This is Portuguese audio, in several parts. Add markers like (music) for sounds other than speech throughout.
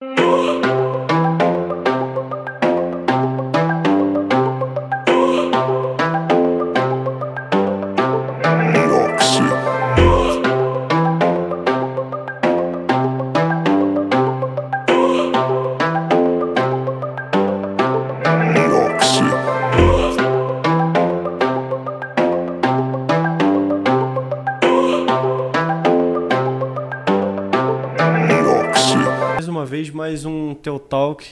Oh (gasps) (gasps) Teu Talk,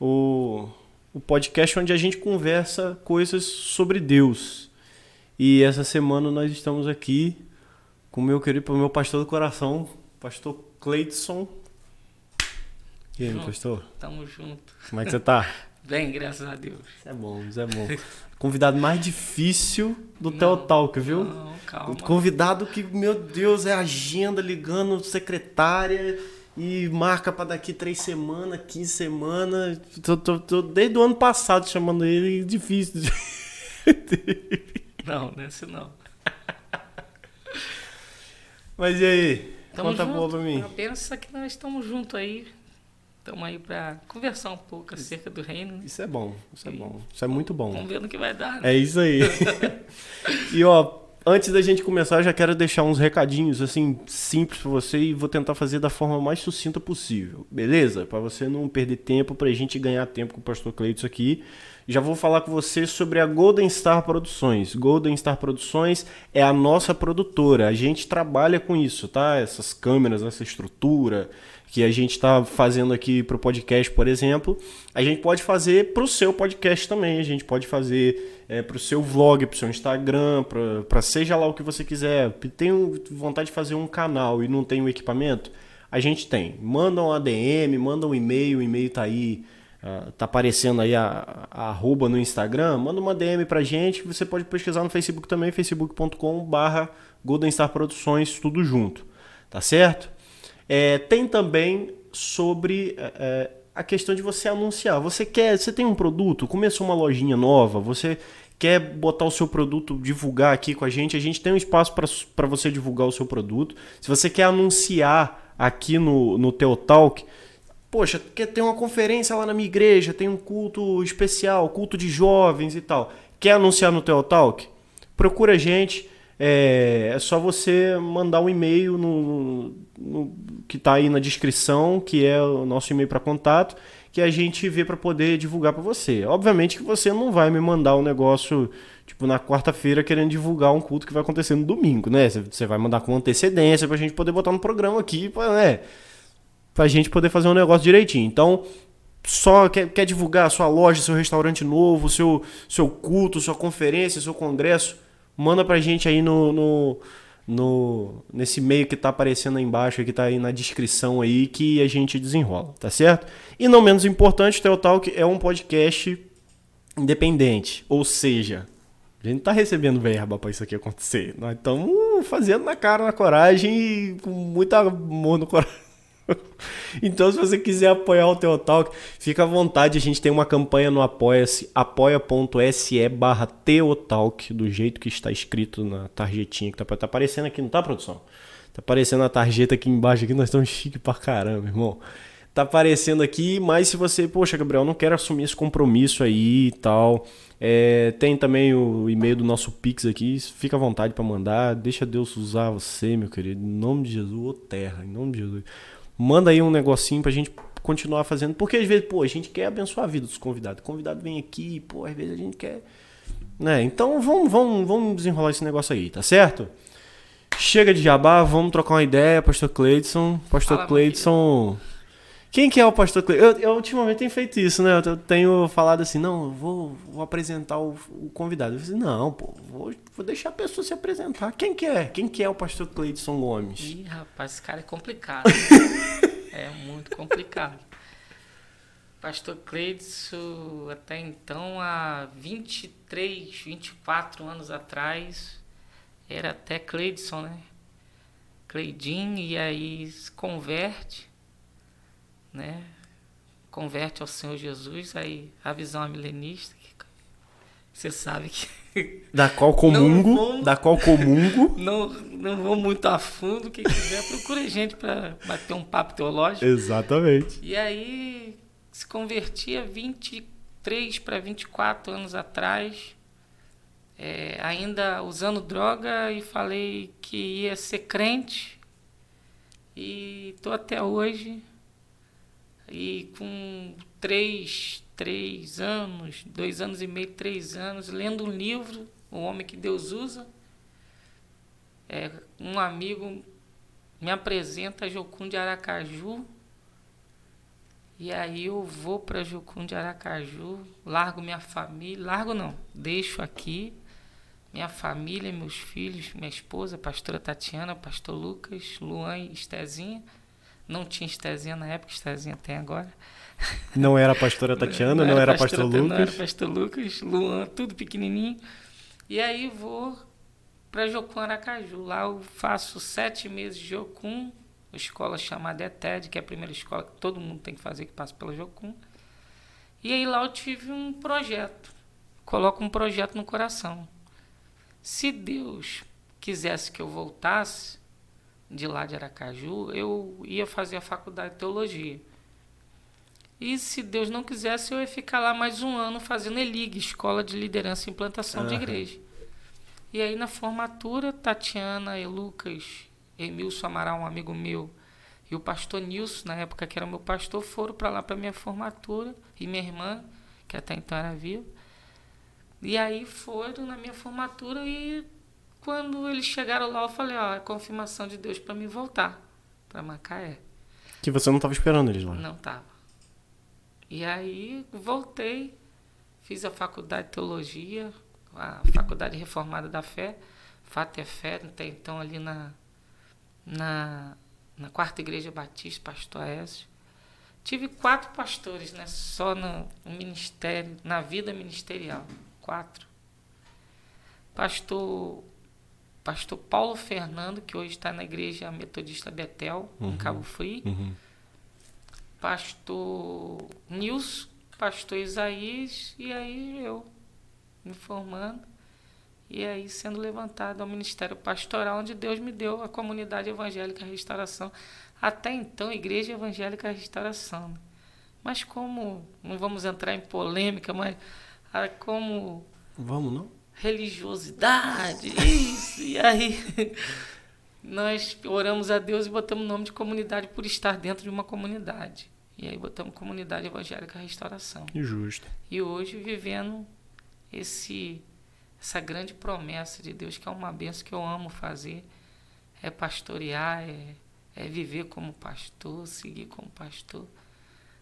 o, o podcast onde a gente conversa coisas sobre Deus. E essa semana nós estamos aqui com o meu querido, meu pastor do coração, pastor Cleidson. E aí, pastor? Tamo junto. Como é que você tá? (laughs) Bem, graças a Deus. Isso é bom, isso é bom. Convidado mais difícil do Teu Talk, viu? Não, calma. Convidado que, meu Deus, é agenda ligando secretária e marca pra daqui três semanas, 15 semanas. Tô, tô- tô desde o ano passado chamando ele difícil. (laughs) Não, nesse não. Mas e aí? Tamo Conta junto. boa pra mim. Pensa que nós estamos juntos aí. Estamos aí pra conversar um pouco acerca do reino. né? Isso é bom, isso é bom. Isso é muito bom. Vamos ver no que vai dar. né? É isso aí. (laughs) e ó, antes da gente começar, eu já quero deixar uns recadinhos assim simples pra você e vou tentar fazer da forma mais sucinta possível, beleza? Pra você não perder tempo, pra gente ganhar tempo com o Pastor Cleiton aqui. Já vou falar com você sobre a Golden Star Produções. Golden Star Produções é a nossa produtora. A gente trabalha com isso, tá? Essas câmeras, essa estrutura que a gente está fazendo aqui para o podcast, por exemplo, a gente pode fazer para o seu podcast também. A gente pode fazer é, para o seu vlog, para o seu Instagram, para seja lá o que você quiser. Tem vontade de fazer um canal e não tem o equipamento? A gente tem. Manda um ADM, manda um e-mail, o e-mail tá aí. ah, tá aparecendo aí a, a arroba no Instagram, manda uma DM pra gente, você pode pesquisar no Facebook também, facebook.com barra Golden Star Produções, tudo junto, tá certo? É, tem também sobre é, é, a questão de você anunciar. Você quer, você tem um produto, começou uma lojinha nova, você quer botar o seu produto, divulgar aqui com a gente, a gente tem um espaço para você divulgar o seu produto. Se você quer anunciar aqui no, no Teu Talk, poxa, quer ter uma conferência lá na minha igreja, tem um culto especial, culto de jovens e tal. Quer anunciar no Teu Talk? Procura a gente. É, é só você mandar um e-mail no, no- que está aí na descrição, que é o nosso e-mail para contato, que a gente vê para poder divulgar para você. Obviamente que você não vai me mandar um negócio tipo na quarta-feira querendo divulgar um culto que vai acontecer no domingo, né? Você- vai mandar com antecedência para a gente poder botar no programa aqui, pra, né? Pra gente poder fazer um negócio direitinho. Então, só quer, quer divulgar a sua loja, seu restaurante novo, seu, seu culto, sua conferência, seu congresso, manda pra gente aí no, no, no- nesse e-mail que tá aparecendo aí embaixo, que tá aí na descrição aí, que a gente desenrola, tá certo? E não menos importante, o Teo Talk é um podcast independente, ou seja, a gente tá recebendo verba pra isso aqui acontecer. Nós estamos fazendo na cara, na coragem e com muito amor no coração. (laughs) Então, se você quiser apoiar o Teotalk, fica à vontade. A gente tem uma campanha no Apoia-se, apoia.se barra Teotalk, do jeito que está escrito na tarjetinha que tá, tá aparecendo aqui, não tá, produção? Tá aparecendo a tarjeta aqui embaixo, aqui nós estamos chique pra caramba, irmão. Tá aparecendo aqui, mas se você, poxa, Gabriel, não quero assumir esse compromisso aí e tal. é, tem também o e-mail do nosso Pix aqui, fica à vontade pra mandar. Deixa Deus usar você, meu querido. Em nome de Jesus, ô terra, em nome de Jesus. Manda aí um negocinho pra gente continuar fazendo. Porque às vezes, pô, a gente quer abençoar a vida dos convidados. O convidado vem aqui, pô, às vezes a gente quer. Né? Então vamos, vamos, vamos desenrolar esse negócio aí, tá certo? Chega de jabá, vamos trocar uma ideia, Pastor Cleidson. Pastor Fala, Cleidson. Quem que é o Pastor Cleidson? Eu, eu ultimamente tenho feito isso, né? Eu tenho falado assim, não, eu vou, vou apresentar o, o convidado. Eu falei, assim, não, pô, vou, vou deixar a pessoa se apresentar. Quem que é? Quem que é o Pastor Cleidson Gomes? Ih, rapaz, esse cara é complicado. (laughs) é muito complicado. Pastor Cleidson, até então, há 23, 24 anos atrás, era até Cleidson, né? Cleidin, e aí se converte, né? Converte ao Senhor Jesus, aí a visão é milenista, Você sabe que. (laughs) Da qual comungo, vou- da qual comungo. (laughs) Não, não vou muito a fundo. Quem quiser, procura gente para bater um papo teológico. Exatamente. E aí se convertia 23 para 24 anos atrás, é, ainda usando droga e falei que ia ser crente. E tô até hoje. E com três, três anos, dois anos e meio, três anos, lendo um livro, O Homem que Deus Usa. É, um amigo me apresenta Jocum de Aracaju. E aí eu vou para Jucum de Aracaju, largo minha família, largo não, deixo aqui minha família, meus filhos, minha esposa, a pastora Tatiana, pastor Lucas, Luan e Estezinha. Não tinha Estezinha na época, Estezinha tem agora. Não era a pastora Tatiana, não, era, pastor pastora- Não era Lucas. pastor Lucas, Luan, tudo pequenininho. E aí vou para Jocum Aracaju. Lá eu faço sete meses de Jocum, uma escola chamada ETED, que é a primeira escola que todo mundo tem que fazer, que passa pela Jocum. E aí lá eu tive um projeto. Coloco um projeto no coração. Se Deus quisesse que eu voltasse de lá de Aracaju, eu ia fazer a faculdade de teologia. E se Deus não quisesse, eu ia ficar lá mais um ano fazendo ELIG, Escola de Liderança e Implantação de Aham. Igreja. E aí na formatura, Tatiana e Lucas, Emilson Amaral, um amigo meu, e o pastor Nilson, na época que era meu pastor, foram para lá para minha formatura, e minha irmã, que até então era viva. E aí foram na minha formatura e quando eles chegaram lá, eu falei, ó, é confirmação de Deus para me voltar para Macaé. Que você não estava esperando eles lá. Não tava. E aí voltei, fiz a faculdade de teologia, a faculdade reformada da fé, Fato é Fé, até então ali na, na, na quarta igreja batista, pastor Aécio. Tive quatro pastores, né? Só no, no ministério, na vida ministerial. Quatro. Pastor, pastor Paulo Fernando, que hoje está na igreja metodista Betel, em Cabo Frio Uhum. pastor Nilson, pastor Isaías, e aí eu me formando, e aí sendo levantado ao ministério pastoral, onde Deus me deu a comunidade evangélica Restauração. Até então, Igreja Evangélica Restauração. né? Mas como, não vamos entrar em polêmica, mas ah, como Vamos, não? Religiosidade, isso, e aí nós oramos a Deus e botamos o nome de comunidade por estar dentro de uma comunidade. E aí botamos Comunidade Evangélica Restauração. Justo. E hoje vivendo esse essa grande promessa de Deus, que é uma benção que eu amo fazer, é pastorear, é, é viver como pastor, seguir como pastor.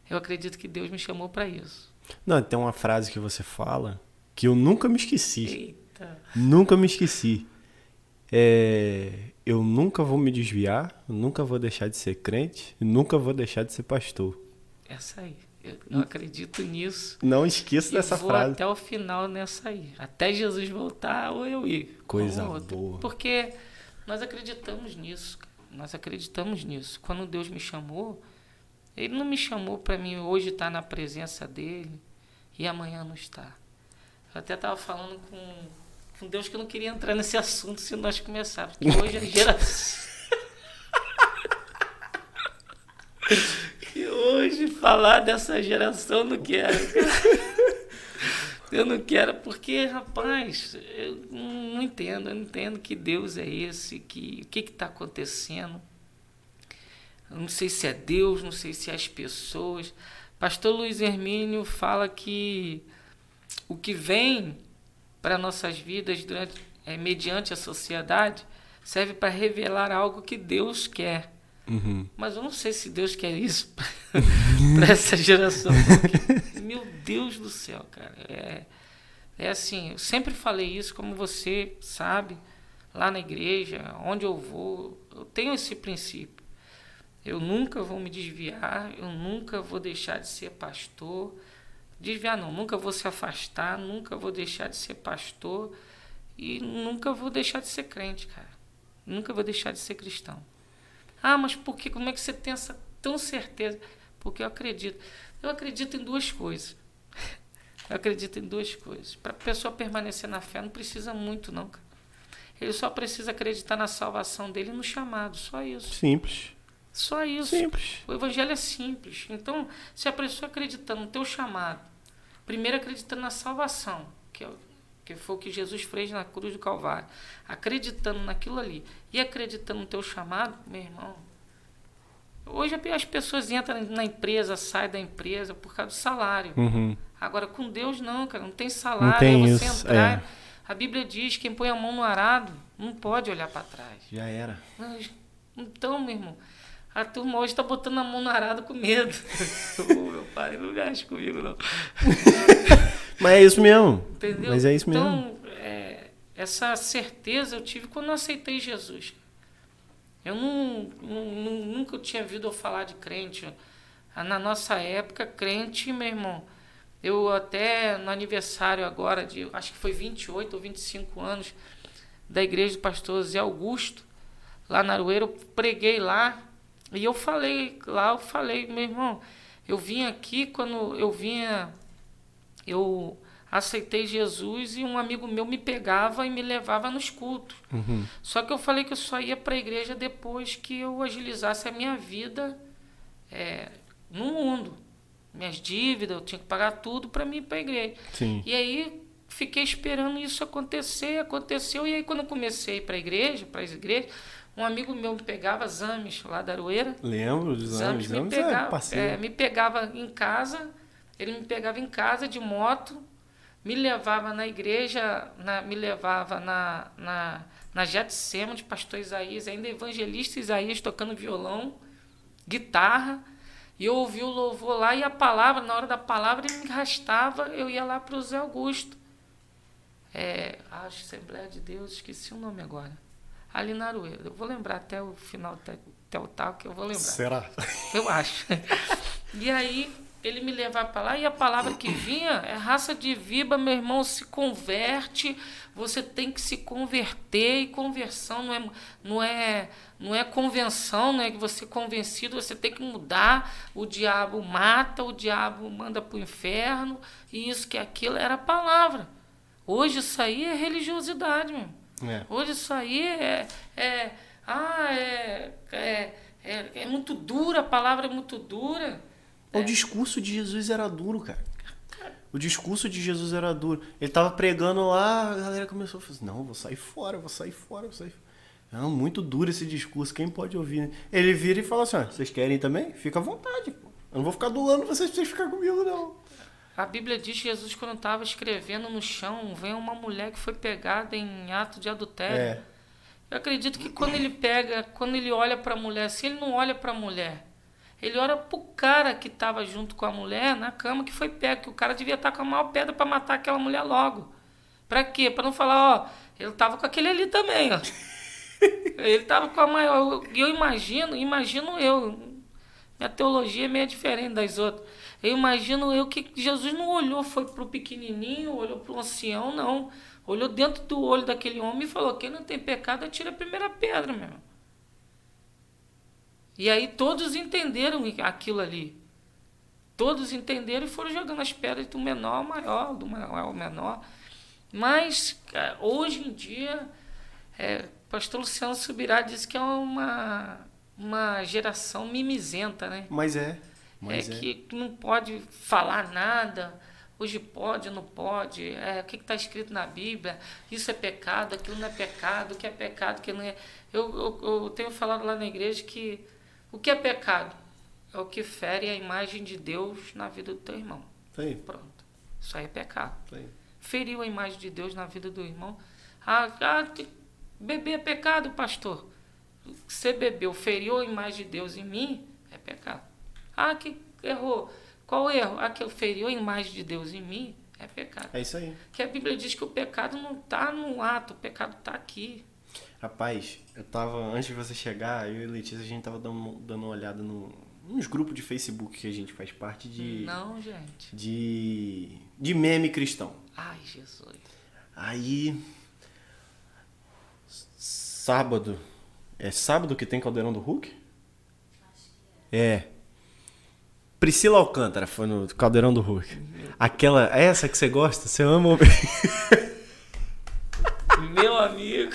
Eu acredito que Deus me chamou para isso. Não, tem uma frase que você fala que eu nunca me esqueci. Eita. Nunca me esqueci. É, eu nunca vou me desviar, nunca vou deixar de ser crente, nunca vou deixar de ser pastor. Essa aí. Eu, eu acredito nisso. Não esqueça dessa vou frase. até o final nessa aí. Até Jesus voltar ou eu ir. Coisa Ou boa. Porque nós acreditamos nisso. Nós acreditamos nisso. Quando Deus me chamou, Ele não me chamou para mim hoje estar na presença dEle e amanhã não estar. Eu até estava falando com, com Deus que eu não queria entrar nesse assunto se nós começarmos. Porque hoje a geração. (laughs) E hoje falar dessa geração eu não quero. Eu não quero, porque, rapaz, eu não entendo, eu não entendo que Deus é esse, que o que está acontecendo. Eu não sei se é Deus, não sei se é as pessoas. Pastor Luiz Hermínio fala que o que vem para nossas vidas durante, é, mediante a sociedade serve para revelar algo que Deus quer. Uhum. Mas eu não sei se Deus quer isso (laughs) para essa geração. porque, meu Deus do céu, cara. É, é assim, eu sempre falei isso, como você sabe, lá na igreja, onde eu vou, eu tenho esse princípio. Eu nunca vou me desviar, eu nunca vou deixar de ser pastor. Desviar não, nunca vou se afastar, nunca vou deixar de ser pastor e nunca vou deixar de ser crente, cara. Nunca vou deixar de ser cristão. Ah, mas por que? Como é que você tem essa tão certeza? Porque eu acredito. Eu acredito em duas coisas. (laughs) Eu acredito em duas coisas. Para a pessoa permanecer na fé, não precisa muito, não, cara. Ele só precisa acreditar na salvação dele e no chamado, só isso. Simples. Só isso. Simples. O evangelho é simples. Então, se a pessoa acreditando no teu chamado, primeiro acreditando na salvação, que, é, que foi o que Jesus fez na cruz do Calvário, acreditando naquilo ali e acreditando no teu chamado, meu irmão. Hoje as pessoas entram na empresa, saem da empresa por causa do salário. Uhum. Agora, com Deus, não, cara, não tem salário. Não tem é você isso, entrar. é. A Bíblia diz: quem põe a mão no arado não pode olhar para trás. Já era. Mas, Então, meu irmão, a turma hoje está botando a mão no arado com medo. (laughs) Ô, meu pai, não mexe comigo, não. (laughs) Mas é isso mesmo. Entendeu? Mas é isso mesmo. Então, é, essa certeza eu tive quando eu aceitei Jesus. Eu não, não- nunca tinha ouvido eu falar de crente. Ah, Na nossa época, crente, meu irmão, eu até no aniversário agora, de acho que foi 28 ou 25 anos, da igreja do pastor Zé Augusto, lá na Aroeira, eu preguei lá, e eu falei, lá eu falei, meu irmão, eu vim aqui quando eu vinha, eu aceitei Jesus e um amigo meu me pegava e me levava nos cultos. Uhum. Só que eu falei que eu só ia para a igreja depois que eu agilizasse a minha vida é, no mundo. Minhas dívidas, eu tinha que pagar tudo para mim ir para a igreja. Sim. E aí fiquei esperando isso acontecer, aconteceu. E aí quando eu comecei para a igreja, para as igrejas, um amigo meu me pegava, Zames, lá da Aroeira, Lembro dos Zames exames. me é pegava, parceiro. é, me pegava em casa, ele me pegava em casa de moto, me levava na igreja, na- me levava na, na, na Getsema de pastor Isaías, ainda evangelista Isaías tocando violão, guitarra, e eu ouvi o louvor lá e a palavra, na hora da palavra ele me arrastava, eu ia lá para o Zé Augusto. É, a Assembleia de Deus, esqueci o nome agora. Ali na Aroeira. Eu vou lembrar até o final, até, até o tal que eu vou lembrar. Será? Eu acho. E aí ele me levava para lá e a palavra que vinha é raça de viva, meu irmão, se converte, você tem que se converter e conversão não é não é não é convenção, não é que você é convencido, você tem que mudar, o diabo mata, o diabo manda para o inferno, e isso que aquilo era a palavra. Hoje isso aí é religiosidade, meu. É. Hoje isso aí é. é ah, é, é, é, é muito dura, a palavra é muito dura. O discurso de Jesus era duro, cara. O discurso de Jesus era duro. Ele tava pregando lá, a galera começou a falar não, vou sair fora, vou sair fora, vou sair fora. Não, muito duro esse discurso, quem pode ouvir? né? Ele vira e fala assim, vocês querem também? Fica à vontade, pô. Eu não vou ficar doando vocês pra vocês ficarem comigo, não. A Bíblia diz que Jesus, quando estava escrevendo no chão, vem uma mulher que foi pegada em ato de adultério. É. Eu acredito que quando ele pega, quando ele olha para a mulher, se ele não olha para a mulher, ele olha para o cara que estava junto com a mulher na cama que foi pego, que o cara devia estar com a maior pedra para matar aquela mulher logo. Para quê? Para não falar, ó, ele estava com aquele ali também, ó. (laughs) ele estava com a maior. Eu imagino, imagino eu. Minha teologia é meio diferente das outras. Eu imagino eu que Jesus não olhou, foi pro pequenininho, olhou pro ancião, não. Olhou dentro do olho daquele homem e falou: quem não tem pecado, atira a primeira pedra, meu irmão. E aí todos entenderam aquilo ali. Todos entenderam e foram jogando as pedras do menor ao maior, do maior ao menor. Mas cara, hoje em dia, é, o pastor Luciano Subirá disse que é uma, uma geração mimizenta, né? Mas é. Mas é, é. que não pode falar nada. Hoje pode, não pode. É, o que está escrito na Bíblia? Isso é pecado, aquilo não é pecado. O que é pecado, o que não é. Eu, eu, eu tenho falado lá na igreja que o que é pecado é o que fere a imagem de Deus na vida do teu irmão. Isso aí, Pronto. Isso aí é pecado. isso aí. Feriu a imagem de Deus na vida do irmão. Ah, ah, beber é pecado, pastor. Você bebeu, feriu a imagem de Deus em mim, é pecado. Ah, que errou. Qual o erro? Ah, que eu feriu a imagem de Deus em mim, é pecado. É isso aí. Que a Bíblia diz que o pecado não está no ato, o pecado está aqui. Rapaz, eu tava, antes de você chegar, eu e Letícia, a gente tava dando, dando uma olhada no, nos grupos de Facebook que a gente faz parte de. Não, gente. De. De meme cristão. Ai, Jesus. Aí. Sábado. É sábado que tem Caldeirão do Hulk? É. Priscila Alcântara foi no Caldeirão do Hulk. Aquela, essa que você gosta, você ama ouvir. (laughs) Meu amigo,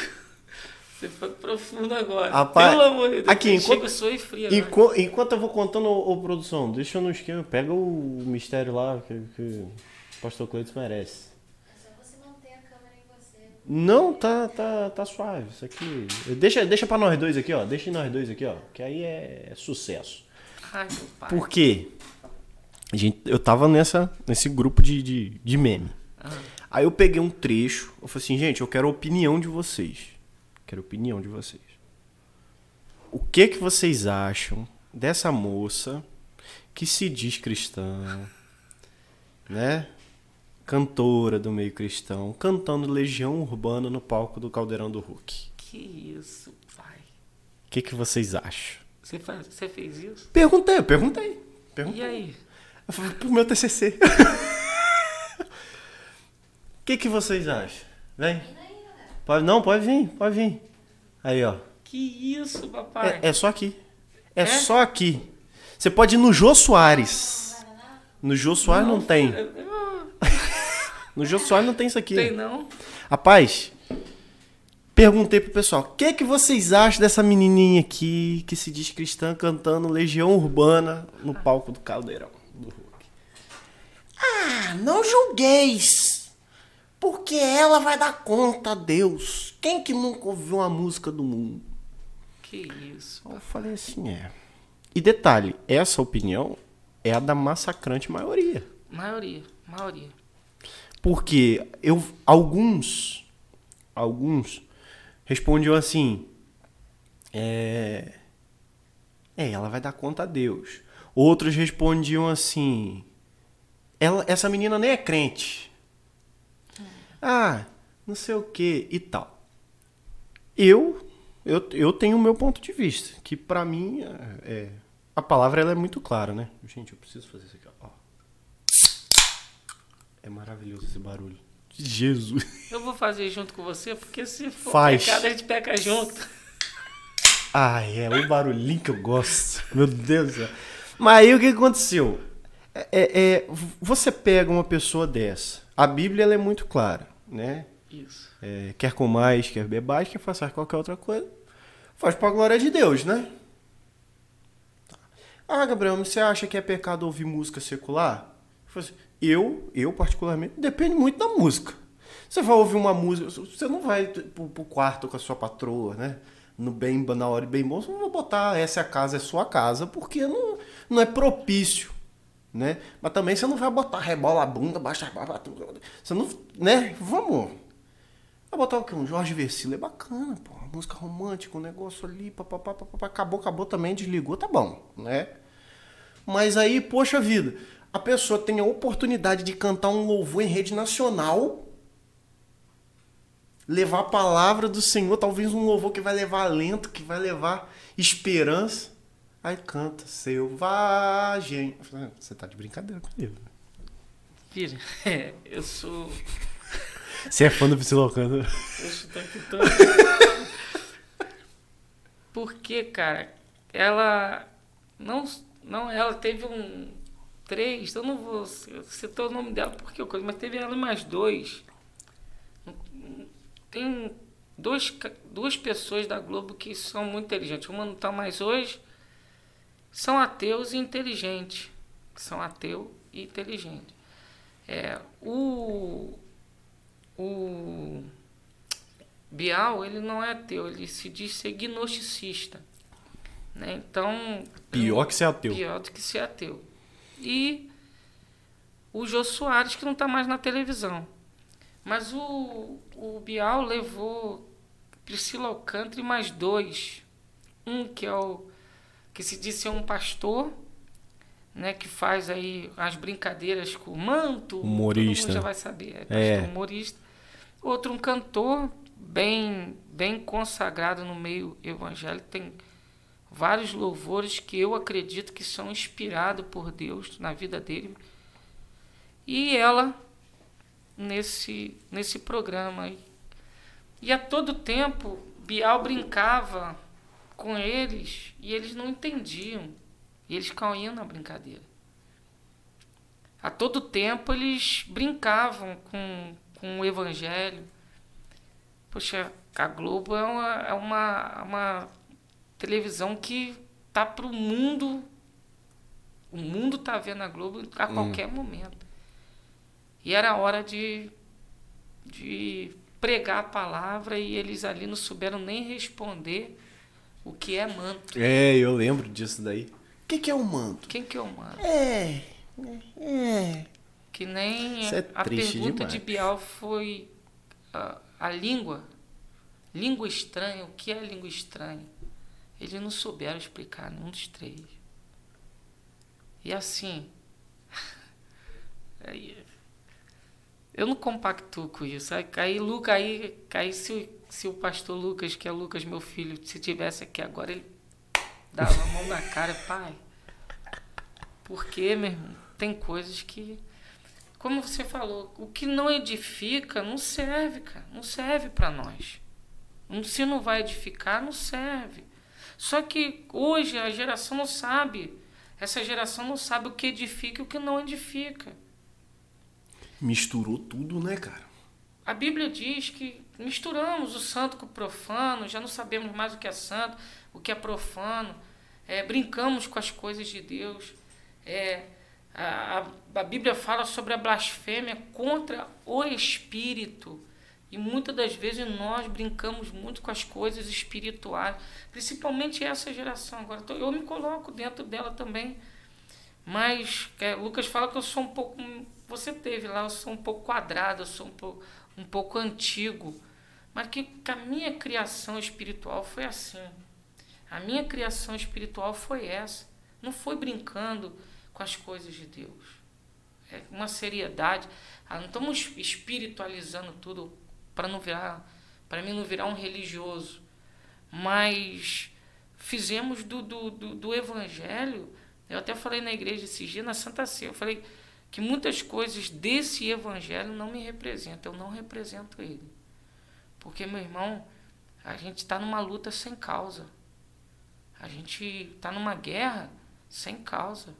você foi profundo agora. Rapaz, Pelo amor de Deus. aqui, enquanto- e frio agora. Enqu- enquanto eu vou contando, ô, ô, produção, deixa eu no esquema, pega o mistério lá que, que o pastor Cleiton merece. É só você manter a câmera em você. Não, tá, tá, tá suave. Isso aqui. Deixa, deixa pra nós dois aqui, ó. Deixa nós dois aqui, ó. Que aí é sucesso. Ai, meu pai. Por quê? A gente, eu tava nessa, nesse grupo de, de, de meme. Ah, Aí eu peguei um trecho, eu falei assim, gente, eu quero a opinião de vocês. Quero a opinião de vocês. O que que vocês acham dessa moça que se diz cristã, né? Cantora do meio cristão, cantando Legião Urbana no palco do Caldeirão do Hulk. que isso, pai. O que que vocês acham? Você, faz, você fez isso? Perguntei, eu perguntei. perguntei. E aí? Eu falei, pro meu TCC. (laughs) O que, que vocês acham? Vem. Pode, não, pode vir, pode vir. Aí, ó. Que isso, papai? É, é só aqui. É, É? só aqui. Você pode ir no Jô Soares. No Jô Soares não, tem. Ah, No Jô Soares não tem isso aqui. Tem não? Rapaz, perguntei pro pessoal, o que, que vocês acham dessa menininha aqui que se diz cristã cantando Legião Urbana no palco do Caldeirão do Hulk? Ah, não julgueis, porque ela vai dar conta a Deus. Quem que nunca ouviu uma música do mundo? Que isso. Eu falei assim, é. E detalhe, essa opinião é a da massacrante maioria. Maioria, maioria. Porque eu alguns alguns respondiam assim: é, é, ela vai dar conta a Deus. Outros respondiam assim: ela, essa menina nem é crente. Ah, não sei o que e tal. Eu eu, eu tenho o meu ponto de vista, que pra mim é, é- a palavra ela é muito clara, né? Gente, eu preciso fazer isso aqui, ó. É maravilhoso esse barulho. Jesus. Eu vou fazer junto com você, porque se for Faz. pecado, a gente peca junto. Ah, é o barulhinho que eu gosto. Meu Deus do céu. Mas aí o que aconteceu? É, é, é, você pega uma pessoa dessa. A Bíblia ela é muito clara, né? Isso. É, quer comais, quer bebais, quer façar qualquer outra coisa. Faz pra glória de Deus, né? Tá. Ah, Gabriel, você acha que é pecado ouvir música secular? Eu, falei assim, eu, eu particularmente, depende muito da música. Você vai ouvir uma música, você não vai pro, pro quarto com a sua patroa, né? No bem, na hora e bem bom, você não vai botar essa é a casa, é sua casa, porque não, não é propício, né? Mas também você não vai botar rebola a bunda, baixa a você não, né? Vamos. Vai botar o quê? Um Jorge Versilo é bacana, pô. Uma música romântica, um negócio ali, papapá, papapá. Acabou, acabou também, desligou, tá bom, né? Mas aí, poxa vida, a pessoa tem a oportunidade de cantar um louvor em rede nacional, levar a palavra do Senhor, talvez um louvor que vai levar alento, que vai levar esperança. Aí canta, selvagem. "Ah, Você tá de brincadeira comigo. Filho, (laughs) eu sou. (laughs) Você é fã do Priscila Alcântara? Eu sou tanto. Porque, cara, ela. Não, não, ela teve um. Três, eu não vou citar o nome dela porque eu coisa, mas teve ela mais dois. Tem dois, duas pessoas da Globo que são muito inteligentes. Uma não está mais hoje. São ateus e inteligentes. São ateu e inteligente. É, o, o Bial, ele não é ateu, ele se diz ser gnosticista. Né? Então. Pior que ser ateu. Pior do que ser ateu. E o Jô Soares, que não está mais na televisão. Mas o, o Bial levou Priscila Alcântara e mais dois. Um que é o que se diz ser um pastor, né, que faz aí as brincadeiras com o manto. Humorista. Todo mundo já vai saber. É pastor É. humorista. Outro, um cantor bem, bem consagrado no meio evangélico. Tem vários louvores que eu acredito que são inspirados por Deus na vida dele. E ela nesse, nesse programa. E a todo tempo, Bial brincava com eles e eles não entendiam. E eles caíam na brincadeira. a todo tempo eles brincavam com, com o evangelho. Poxa, a Globo é uma, é uma, uma televisão que tá para o mundo. O mundo tá vendo a Globo a qualquer momento. E era hora de, de pregar a palavra e eles ali não souberam nem responder o que é manto. É, eu lembro disso daí. O que, que é um manto? Quem que é o manto? É. É. Que nem é a pergunta demais. de Bial foi a, a língua. Língua estranha, o que é língua estranha? Eles não souberam explicar nenhum dos três. E assim. (laughs) eu não compactuo com isso. Aí, Luca, aí, aí se, se o pastor Lucas, que é Lucas, meu filho, se tivesse aqui agora, ele dava a mão na cara, (laughs) pai. Porque, meu irmão, tem coisas que. Como você falou, o que não edifica não serve, cara. Não serve para nós. Se não vai edificar, não serve. Só que hoje a geração não sabe. Essa geração não sabe o que edifica e o que não edifica. Misturou tudo, né, cara? A Bíblia diz que misturamos o santo com o profano, já não sabemos mais o que é santo, o que é profano, é, brincamos com as coisas de Deus. É, a, a- a Bíblia fala sobre a blasfêmia contra o Espírito. E muitas das vezes nós brincamos muito com as coisas espirituais, principalmente essa geração. Agora tô- eu me coloco dentro dela também. Mas é, Lucas fala que eu sou um pouco. Você teve lá, eu sou um pouco quadrado, eu sou um pouco, um pouco antigo. Mas que, que a minha criação espiritual foi assim. A minha criação espiritual foi essa. Não foi brincando com as coisas de Deus. É uma seriedade. Ah, não estamos espiritualizando tudo para não virar, para mim não virar um religioso. Mas fizemos do, do, do, do evangelho. Eu até falei na igreja esses dias, na Santa Ceia, eu falei que muitas coisas desse evangelho não me representam, eu não represento ele. Porque, meu irmão, a gente está numa luta sem causa. A gente está numa guerra sem causa.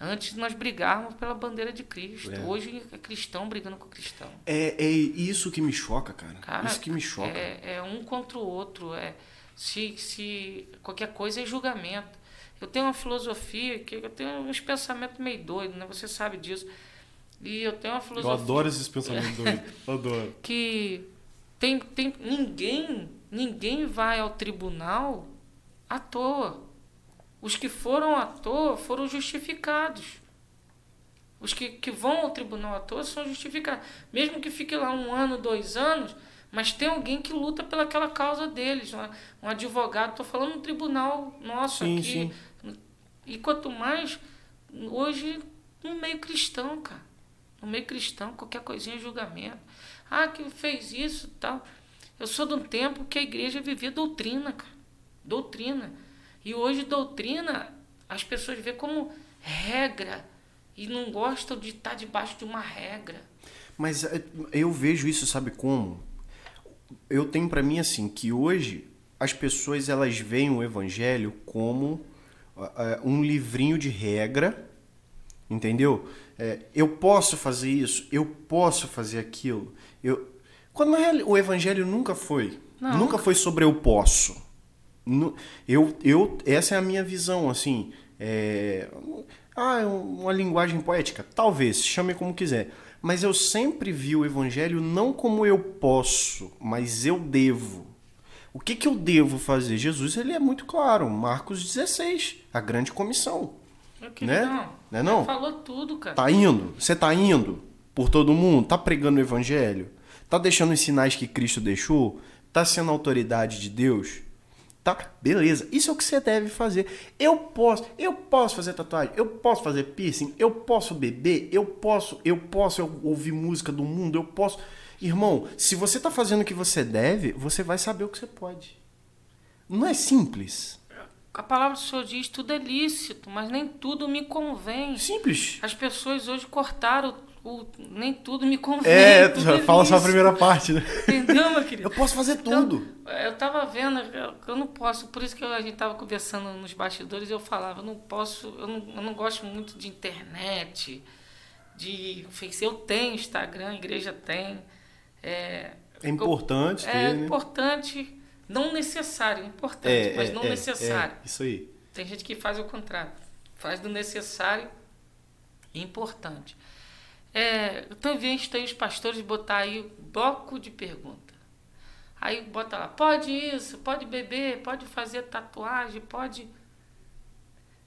Antes nós brigávamos pela bandeira de Cristo. É. Hoje é cristão brigando com cristão. É, é isso que me choca, cara. Cara, isso que me choca. É, é um contra o outro. É, se, se qualquer coisa é julgamento. Eu tenho uma filosofia que eu tenho uns pensamentos meio doidos, né? Você sabe disso. E eu tenho uma Eu filosofia adoro esses pensamentos doidos. (laughs) Adoro. que tem, tem ninguém ninguém vai ao tribunal à toa. Os que foram à toa foram justificados. Os que, que vão ao tribunal à toa são justificados. Mesmo que fique lá um ano, dois anos, mas tem alguém que luta pelaquela causa deles. Um, um advogado, estou falando no tribunal nosso Sim, aqui. sim. E quanto mais, hoje, no meio cristão, cara. No meio cristão, qualquer coisinha é julgamento. Ah, que fez isso e tal. Eu sou de um tempo que a igreja vivia doutrina, cara. Doutrina. E hoje, doutrina, as pessoas veem como regra. E não gostam de estar debaixo de uma regra. Mas é, eu vejo isso, sabe como? Eu tenho pra mim assim que hoje as pessoas elas veem o evangelho como ah, um livrinho de regra, entendeu? É, eu posso fazer isso, eu posso fazer aquilo. Eu quando na reali- o evangelho nunca foi, Não. nunca foi sobre eu posso. Eu, eu, essa é a minha visão, assim. É, ah, é uma linguagem poética? Talvez, chame como quiser. Mas eu sempre vi o evangelho não como eu posso, mas eu devo. O que, que eu devo fazer? Jesus ele é muito claro, Marcos 16, a grande comissão. Meu querido, Né? não. Não é não? Falou tudo, cara. Tá indo? Você tá indo por todo mundo? Tá pregando o evangelho? Tá deixando os sinais que Cristo deixou? Tá sendo autoridade de Deus? Tá? Beleza. Isso é o que você deve fazer. Eu posso, eu posso fazer tatuagem, eu posso fazer piercing, eu posso beber, eu posso, eu posso ouvir música do mundo, eu posso. Irmão, se você tá fazendo o que você deve, você vai saber o que você pode. Não é simples. A palavra do Senhor diz tudo é lícito, mas nem tudo me convém. Simples. As pessoas hoje cortaram o, nem tudo me convém. É, (laughs) tudo fala só a primeira parte, né? Entendeu, meu querido? Eu posso fazer Então, tudo. eu tava vendo, eu, eu não posso, por isso que a gente tava conversando nos bastidores, eu falava, eu não posso, eu não, eu não gosto muito de internet, de Face. Eu tenho Instagram, a igreja tem. É, É importante é ter, né? importante, não necessário, importante, É, mas é, não é, necessário. é, isso aí. Tem gente que faz o contrário. Faz do necessário e importante. É, eu também aí os pastores botar aí bloco de pergunta. Aí bota lá, pode isso, pode beber, pode fazer tatuagem, pode.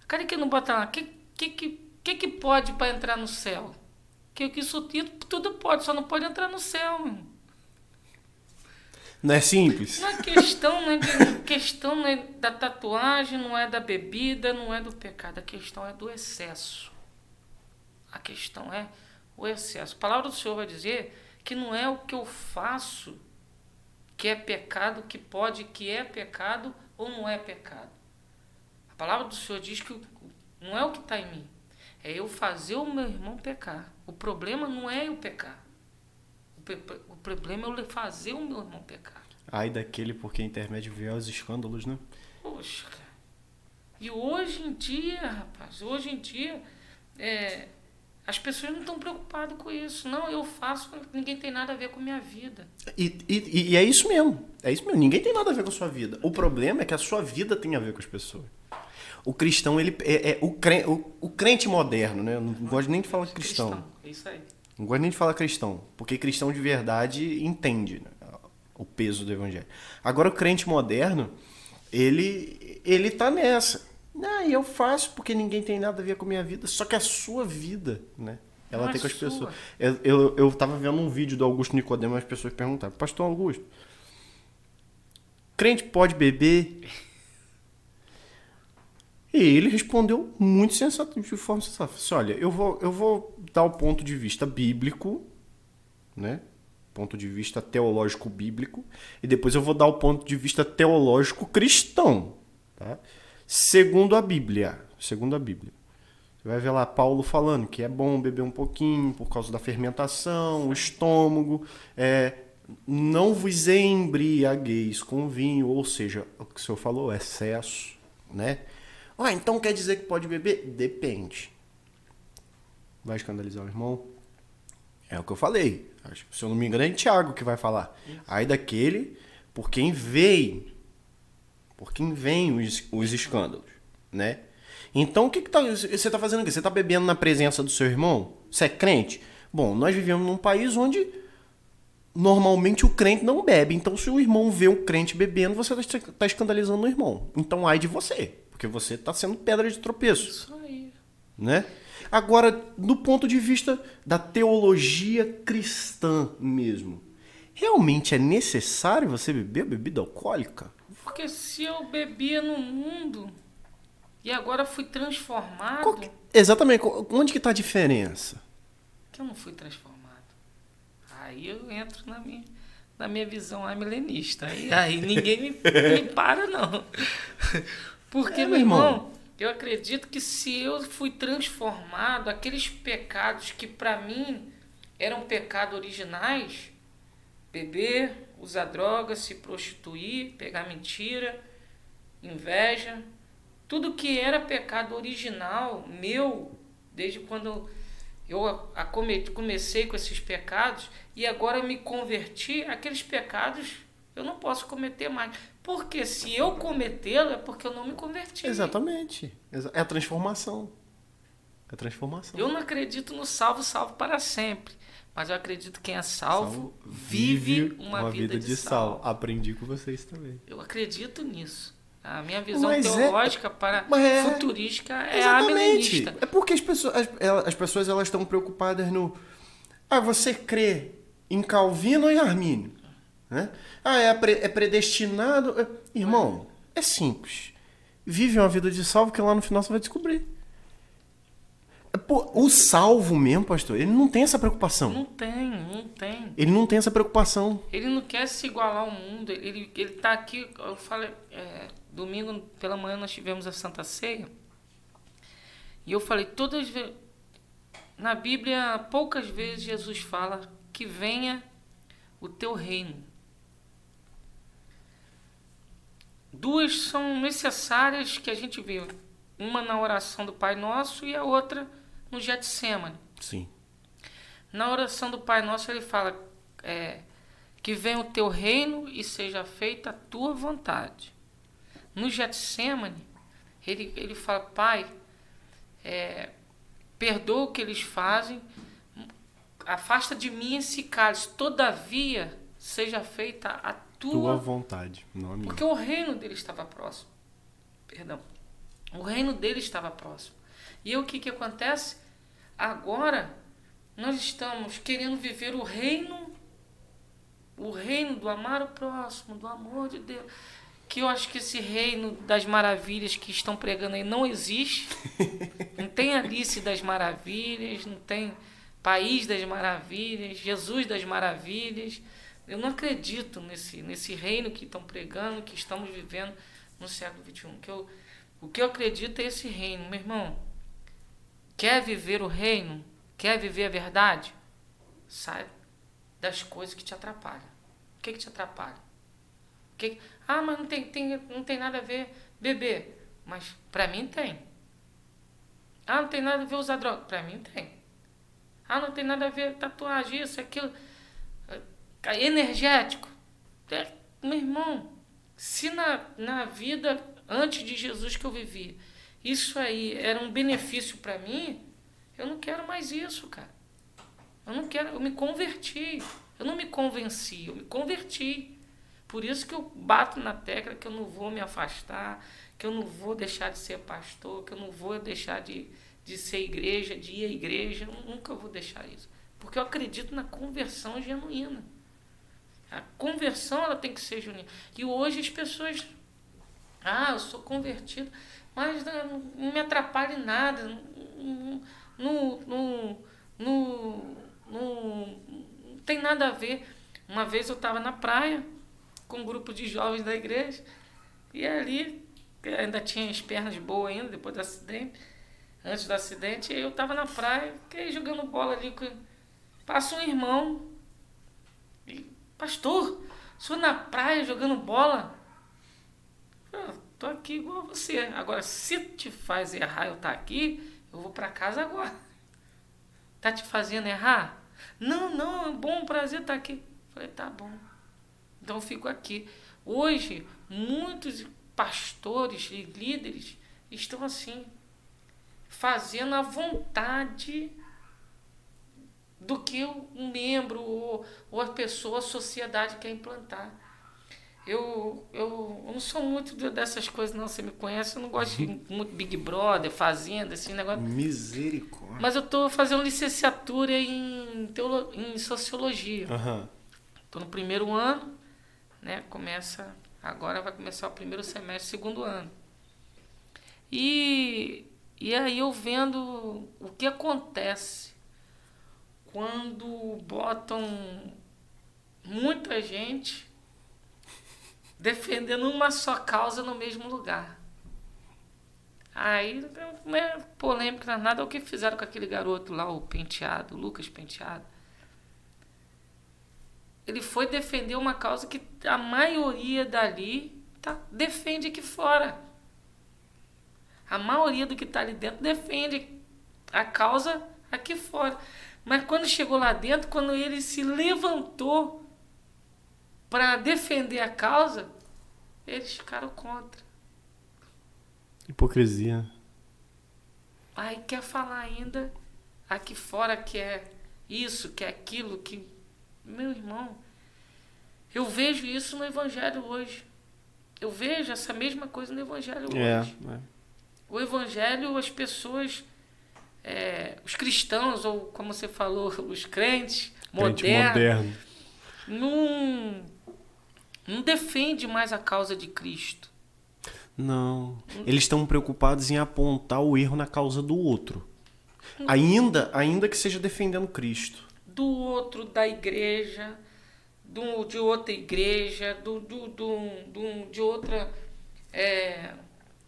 Cara que não bota lá, que que, que, que, que pode para entrar no céu? Que, que isso tudo, tudo pode, só não pode entrar no céu, meu. Não é simples? Não é questão, não é de- questão não é da tatuagem, não é da bebida, não é do pecado. A questão é do excesso. A questão é o excesso. A palavra do Senhor vai dizer que não é o que eu faço que é pecado, que pode, que é pecado ou não é pecado. A palavra do Senhor diz que não é o que está em mim, é eu fazer o meu irmão pecar. O problema não é eu pecar. O, pe- o problema é eu fazer o meu irmão pecar. Ai daquele porque intermédio veio aos escândalos, né? Poxa, cara. E hoje em dia, rapaz, hoje em dia, é, as pessoas não estão preocupadas com isso. Não, eu faço, ninguém tem nada a ver com a minha vida. E, e, e é isso mesmo. É isso mesmo. Ninguém tem nada a ver com a sua vida. O problema é que a sua vida tem a ver com as pessoas. O cristão, ele é, é o, crente, o, o crente moderno, né? Eu não gosto nem de falar cristão. É isso aí. Não gosto nem de falar cristão, porque cristão de verdade entende né, o peso do evangelho. Agora o crente moderno, ele ele tá nessa. Ah, eu faço porque ninguém tem nada a ver com a minha vida, só que a sua vida, né? Ela Não tem é com as sua. pessoas. Eu, eu, eu tava vendo um vídeo do Augusto Nicodemo, as pessoas perguntaram, Pastor Augusto, crente pode beber? E ele respondeu muito sensato, de forma sensata. Disse, olha, eu vou, eu vou dar o ponto de vista bíblico, né? Ponto de vista teológico bíblico, e depois eu vou dar o ponto de vista teológico cristão, tá? Segundo a Bíblia, segundo a Bíblia. Você vai ver lá Paulo falando que é bom beber um pouquinho por causa da fermentação, o estômago, é, não vos embriagueis com vinho, ou seja, o que o senhor falou, excesso, né? Ah, então quer dizer que pode beber? Depende. Vai escandalizar o irmão? É o que eu falei. Acho se eu não me engano, é Tiago que vai falar. Aí daquele, por quem veio, por quem vem os, os escândalos, né? Então, o que, que tá, você está fazendo aqui? Você está bebendo na presença do seu irmão? Você é crente? Bom, nós vivemos num país onde normalmente o crente não bebe. Então, se o irmão vê o crente bebendo, você está escandalizando o irmão. Então, ai de você, porque você está sendo pedra de tropeço Isso aí. né? Agora, do ponto de vista da teologia cristã mesmo, realmente é necessário você beber bebida alcoólica? Porque se eu bebia no mundo e agora fui transformado, que- exatamente, onde que está a diferença? que eu não fui transformado. Aí eu entro na minha, na minha visão ah, milenista. Aí, aí ninguém me, me para, não. Porque, É, meu meu irmão. irmão, eu acredito que se eu fui transformado, aqueles pecados que para mim eram pecados originais, beber, usar drogas, se prostituir, pegar mentira, inveja, tudo que era pecado original meu, desde quando eu comecei com esses pecados e agora me converti, aqueles pecados eu não posso cometer mais. Porque se eu cometê-lo é porque eu não me converti. Exatamente. Exa- É a transformação. É a transformação. Eu não acredito no salvo, salvo para sempre. Mas eu acredito que quem é salvo, Salvo vive uma, vida, de, sal. Aprendi com vocês também. Eu acredito nisso. A minha visão Mas é- teológica para mas é- futurística é Exatamente. É porque as pessoas, as, as pessoas elas estão preocupadas no. Ah, você crê em Calvino ou em Armínio? Né? Ah, é, pre- é predestinado. É- Irmão, é simples. Vive uma vida de salvo que lá no final você vai descobrir. Pô, o salvo mesmo, pastor, ele não tem essa preocupação. Não tem, não tem. Ele não tem essa preocupação. Ele não quer se igualar ao mundo. Ele, ele tá aqui, eu falei, é, domingo pela manhã nós tivemos a Santa Ceia. E eu falei, todas as vezes. Na Bíblia, poucas vezes Jesus fala que venha o teu reino. Duas são necessárias que a gente vê. Uma na oração do Pai Nosso e a outra no Getsemane. Sim. Na oração do Pai Nosso, ele fala é, que venha o teu reino e seja feita a tua vontade. No Getsemane, ele, ele fala, Pai, é, perdoa o que eles fazem, afasta de mim esse cálice, todavia seja feita a tua, Tua vontade, não a minha. porque o reino dele estava próximo. Perdão. O reino dele estava próximo. E o que, que acontece? Agora nós estamos querendo viver o reino, o reino do amar o próximo, do amor de Deus. Que eu acho que esse reino das maravilhas que estão pregando aí não existe. (laughs) Não tem Alice das Maravilhas, não tem País das Maravilhas, Jesus das Maravilhas. Eu não acredito nesse, nesse reino que estão pregando, que estamos vivendo no século XXI. Que eu, o que eu acredito é esse reino, meu irmão. Quer viver o reino? Quer viver a verdade? Sai das coisas que te atrapalham. O que, que te atrapalha? O que, ah, mas não tem, tem, não tem nada a ver beber. Mas para mim tem. Ah, não tem nada a ver usar droga. Para mim tem. Ah, não tem nada a ver tatuagem, isso, aquilo. Energético. É, meu irmão, se na, na vida antes de Jesus que eu vivi, isso aí era um benefício para mim, eu não quero mais isso, cara. Eu não quero, eu me converti. Eu não me convenci, eu me converti. Por isso que eu bato na tecla que eu não vou me afastar, que eu não vou deixar de ser pastor, que eu não vou deixar de, de ser igreja, de ir à igreja. Eu nunca vou deixar isso. Porque eu acredito na conversão genuína. A conversão ela tem que ser genuína. E hoje as pessoas. Ah, eu sou convertido, mas não, me atrapalha em nada. Não, não, não, não, tem nada a ver. Uma vez eu estava na praia com um grupo de jovens da igreja e ali ainda tinha as pernas boas ainda depois do acidente, antes do acidente, e eu estava na praia, que jogando bola ali passa um irmão e pastor, sou na praia jogando bola. Eu tô aqui igual a você. Agora se te faz errar eu tá aqui, eu vou para casa agora. Tá te fazendo errar? Não, não, é um bom prazer estar aqui. Falei, tá bom. Então eu fico aqui. Hoje, muitos pastores e líderes estão assim, fazendo a vontade do que um membro ou, ou a pessoa, a sociedade quer implantar. Eu, eu, eu não sou muito dessas coisas, não. Você me conhece, eu não gosto de muito Big Brother, Fazenda, assim, negócio. Misericórdia. Mas eu estou fazendo licenciatura em, teolo, em Sociologia. Aham. Estou no primeiro ano, né? Começa. Agora vai começar o primeiro semestre, segundo ano. E, e aí eu vendo o que acontece quando botam muita gente defendendo uma só causa no mesmo lugar. Aí não é polêmica nada o que fizeram com aquele garoto lá, o Penteado, o Lucas Penteado. Ele foi defender uma causa que a maioria dali tá, defende aqui fora. A maioria do que está ali dentro defende a causa aqui fora. Mas quando chegou lá dentro, quando ele se levantou para defender a causa, eles ficaram contra. Hipocrisia. Aí quer falar ainda aqui fora que é isso, que é aquilo, que. Meu irmão, eu vejo isso no Evangelho hoje. Eu vejo essa mesma coisa no Evangelho É, hoje. é. O Evangelho, as pessoas, é, os cristãos, ou como você falou, (laughs) os crentes Crente modernos, moderno. não, não defende mais a causa de Cristo. Não. Eles estão preocupados em apontar o erro na causa do outro. Ainda, ainda que seja defendendo Cristo. do outro da igreja, do, de outra igreja, do, do, do, do- de outra é,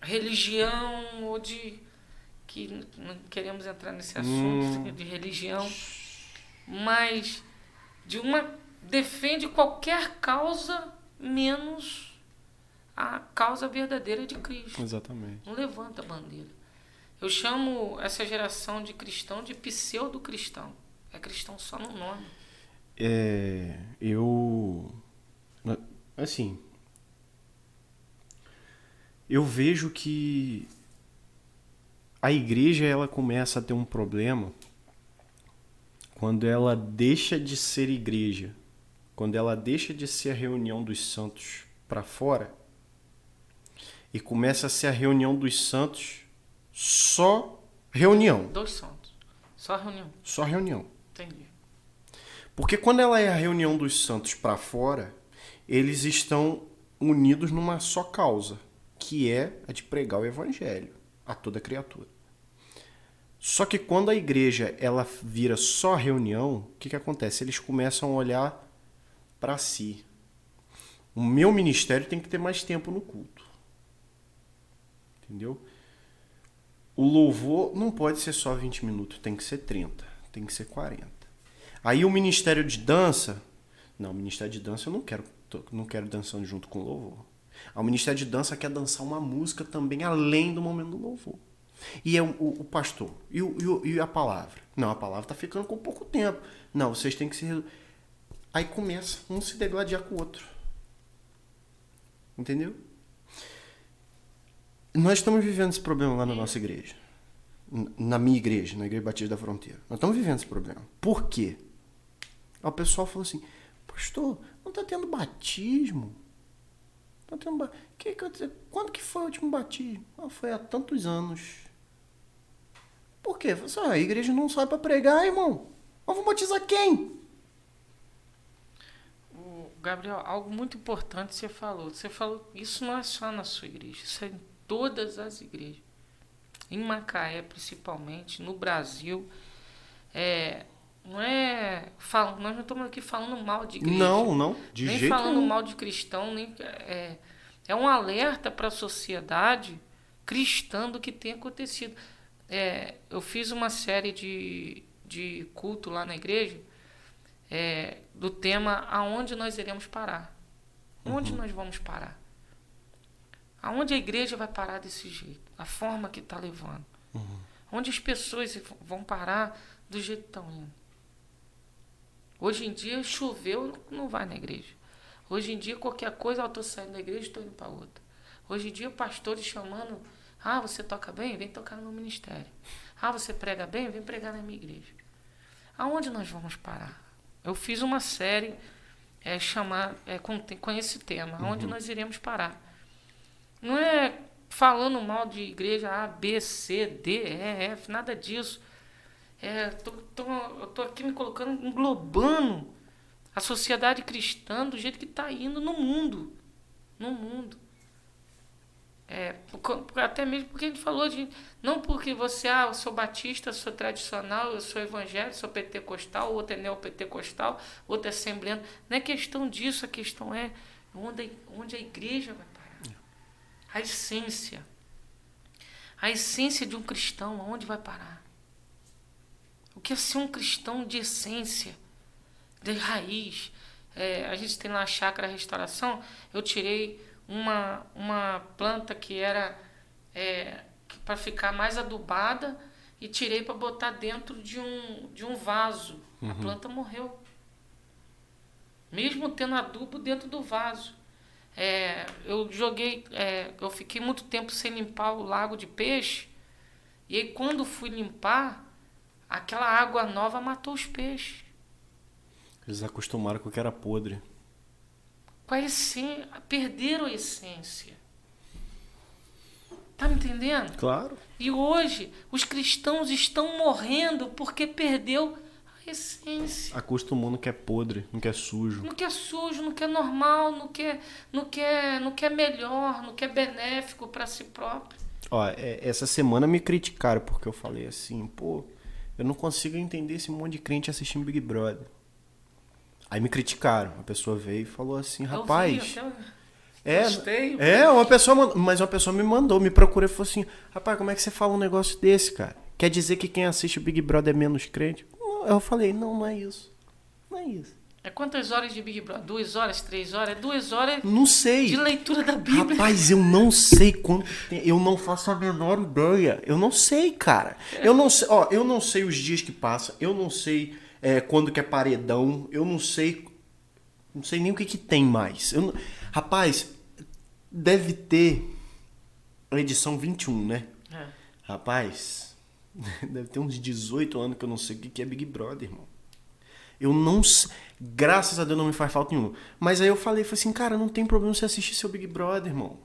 religião, ou de. que não queremos entrar nesse assunto de religião, mas de uma. defende qualquer causa menos a causa verdadeira de Cristo. Exatamente. Não levanta a bandeira. Eu chamo essa geração de cristão de pseudo-cristão. É cristão só no nome. É, eu. Assim. Eu vejo que a igreja ela começa a ter um problema quando ela deixa de ser igreja, quando ela deixa de ser a reunião dos santos para fora e começa a ser a reunião dos santos só reunião, Dois santos. Só reunião. só reunião. Entendi. Porque quando ela é a reunião dos santos para fora, eles estão unidos numa só causa, que é a de pregar o evangelho a toda criatura. Só que quando a igreja ela vira só reunião, o que, que acontece? Eles começam a olhar para si. O meu ministério tem que ter mais tempo no culto. Entendeu? O louvor não pode ser só 20 minutos, tem que ser 30, tem que ser 40. Aí o ministério de dança, não, o ministério de dança eu não quero, não quero dançando junto com o louvor. Ah, O ministério de dança quer dançar uma música também além do momento do louvor. E é o, o- o pastor, e, o- e e a palavra? Não, a palavra está ficando com pouco tempo. Não, vocês têm que se. Aí começa um se degladiar com o outro. Entendeu? Nós estamos vivendo esse problema lá na nossa igreja. Na minha igreja, na Igreja Batista da Fronteira. Nós estamos vivendo esse problema. Por quê? O pessoal falou assim, pastor, não está tendo batismo? Tá tendo ba... que que? Quando que foi o último batismo? Ah, foi há tantos anos. Por quê? Falei assim, ah, a igreja não sai para pregar, irmão. Mas vou batizar quem? Gabriel, algo muito importante você falou. Você falou, isso não é só na sua igreja, isso é em todas as igrejas. Em Macaé, principalmente, no Brasil, é, não é. Fala, nós não estamos aqui falando mal de igreja. Não, não, de nem jeito falando nenhum. mal de cristão, nem é, é um alerta para a sociedade cristã do que tem acontecido. É, eu fiz uma série de, de culto lá na igreja é, do tema aonde nós iremos parar. Onde nós vamos parar? Aonde a igreja vai parar desse jeito? A forma que está levando. Onde as pessoas vão parar do jeito que estão indo. Hoje em dia, choveu, não vai na igreja. Hoje em dia, qualquer coisa, eu estou saindo da igreja e estou indo para outra. Hoje em dia, pastores chamando, ah, você toca bem? Vem tocar no meu ministério. Ah, você prega bem? Vem pregar na minha igreja. Aonde nós vamos parar? Eu fiz uma série é, chamar, é, com, com esse tema, aonde nós iremos parar. Não é falando mal de igreja A, B, C, D, E, F, nada disso. É, tô, tô, eu tô aqui me colocando, englobando a sociedade cristã do jeito que está indo no mundo. No mundo. É, até mesmo porque a gente falou de. Não porque você, ah, eu sou batista, eu sou tradicional, eu sou evangélico, sou pentecostal, outro é neopentecostal, outro é assembleano. Não é questão disso, a questão é onde, onde a igreja vai parar. A essência. A essência de um cristão, aonde vai parar? O que é ser um cristão de essência, de raiz? É, a gente tem lá a chácara restauração, eu tirei uma, uma planta que era para ficar mais adubada e tirei para botar dentro de um, de um vaso. A planta morreu. Mesmo tendo adubo dentro do vaso. É, eu joguei, é, eu fiquei muito tempo sem limpar o lago de peixe. E aí quando fui limpar, aquela água nova matou os peixes. Eles acostumaram com o que era podre. Com a essência, perderam a essência. Tá me entendendo? Claro. E hoje os cristãos estão morrendo porque perdeu a essência. Acostumou no que é podre, no que é sujo. No que é sujo, no que é normal, no que é, no que é, no que é melhor, no que é benéfico para si próprio. Ó, é, essa semana me criticaram porque eu falei assim, pô, eu não consigo entender esse monte de crente assistindo Big Brother. Aí me criticaram. A pessoa veio e falou assim, Eu vi rapaz. É, Gostei. é, uma pessoa, mas uma pessoa me mandou, me procurou e falou assim: rapaz, como é que você fala um negócio desse, cara? Quer dizer que quem assiste o Big Brother é menos crente? Eu falei: não, não é isso. Não é isso. É quantas horas de Big Brother? Duas horas, três horas? É duas horas Não sei. de leitura da Bíblia. Rapaz, eu não sei quanto tem. Eu não faço a menor ideia. Eu não sei, cara. Eu não sei, ó, eu não sei os dias que passam. Eu não sei é, quando que é paredão. Eu não sei. Não sei nem o que, que tem mais. Não- rapaz, deve ter a edição 21, né? É. Rapaz, (laughs) deve ter uns 18 anos que eu não sei o que que é Big Brother, irmão. Eu não sei. Graças a Deus não me faz falta nenhuma. Mas aí eu falei, falei assim, cara, não tem problema você assistir seu Big Brother, irmão.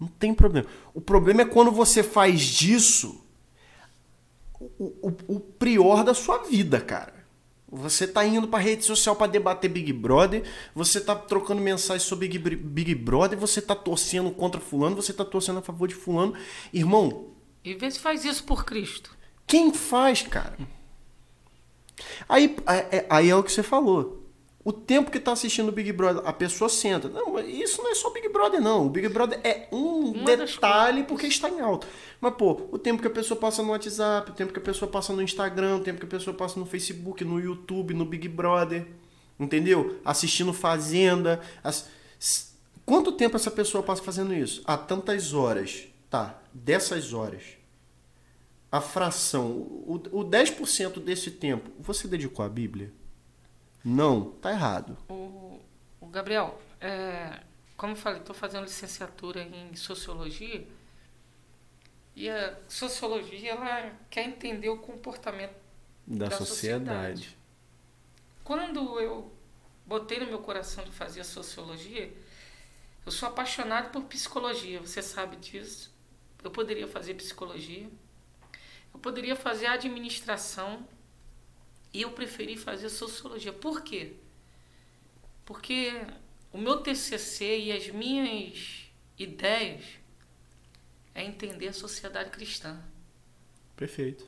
Não tem problema. O problema é quando você faz disso o, o, o prior da sua vida, cara. Você tá indo pra rede social pra debater Big Brother, você tá trocando mensagens sobre Big, Big Brother, você tá torcendo contra fulano, você tá torcendo a favor de fulano. Irmão, E vê se faz isso por Cristo. quem faz, cara? Aí, é- aí é o que você falou. O tempo que tá assistindo o Big Brother, a pessoa senta. Não, mas isso não é só Big Brother, não. O Big Brother é um Uma detalhe porque está em alta. Mas, pô, o tempo que a pessoa passa no WhatsApp, o tempo que a pessoa passa no Instagram, o tempo que a pessoa passa no Facebook, no YouTube, no Big Brother. Entendeu? Assistindo Fazenda. as- Quanto tempo essa pessoa passa fazendo isso? Há tantas horas. Tá, dessas horas a fração, o, o 10% desse tempo, você dedicou à Bíblia? Não, tá errado. O, o Gabriel, é, como eu falei, estou fazendo licenciatura em sociologia e a sociologia ela quer entender o comportamento. Da, Da sociedade. Quando eu botei no meu coração de fazer sociologia, eu sou apaixonado por psicologia, você sabe disso. Eu poderia fazer psicologia, eu poderia fazer administração eu preferi fazer sociologia. Por quê? Porque o meu TCC e as minhas ideias é entender a sociedade cristã. Perfeito.